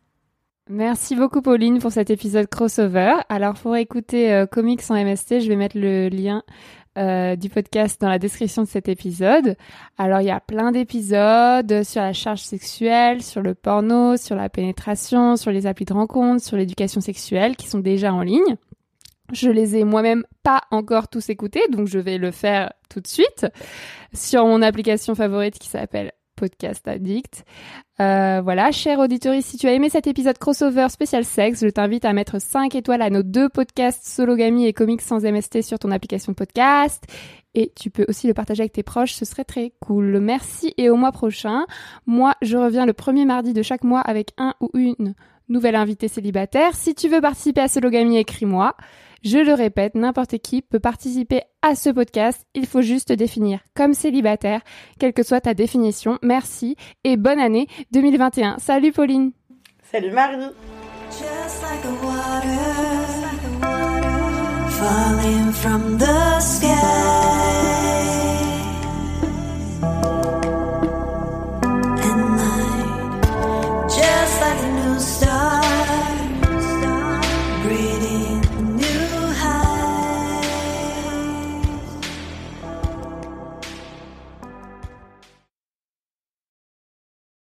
Merci beaucoup Pauline pour cet épisode crossover. Alors pour écouter euh, Comics en MST, je vais mettre le lien euh, du podcast dans la description de cet épisode. Alors il y a plein d'épisodes sur la charge sexuelle, sur le porno, sur la pénétration, sur les applis de rencontre, sur l'éducation sexuelle qui sont déjà en ligne. Je les ai moi-même pas encore tous écoutés, donc je vais le faire tout de suite sur mon application favorite qui s'appelle Podcast Addict. Euh, voilà, cher auditeur, si tu as aimé cet épisode crossover spécial sexe, je t'invite à mettre 5 étoiles à nos deux podcasts Sologamy et Comics sans MST sur ton application podcast. Et tu peux aussi le partager avec tes proches, ce serait très cool. Merci et au mois prochain. Moi, je reviens le premier mardi de chaque mois avec un ou une nouvelle invitée célibataire. Si tu veux participer à Sologamy, écris-moi. Je le répète, n'importe qui peut participer à ce podcast. Il faut juste te définir comme célibataire, quelle que soit ta définition. Merci et bonne année 2021. Salut Pauline. Salut Marie. Just like the water falling from the sky.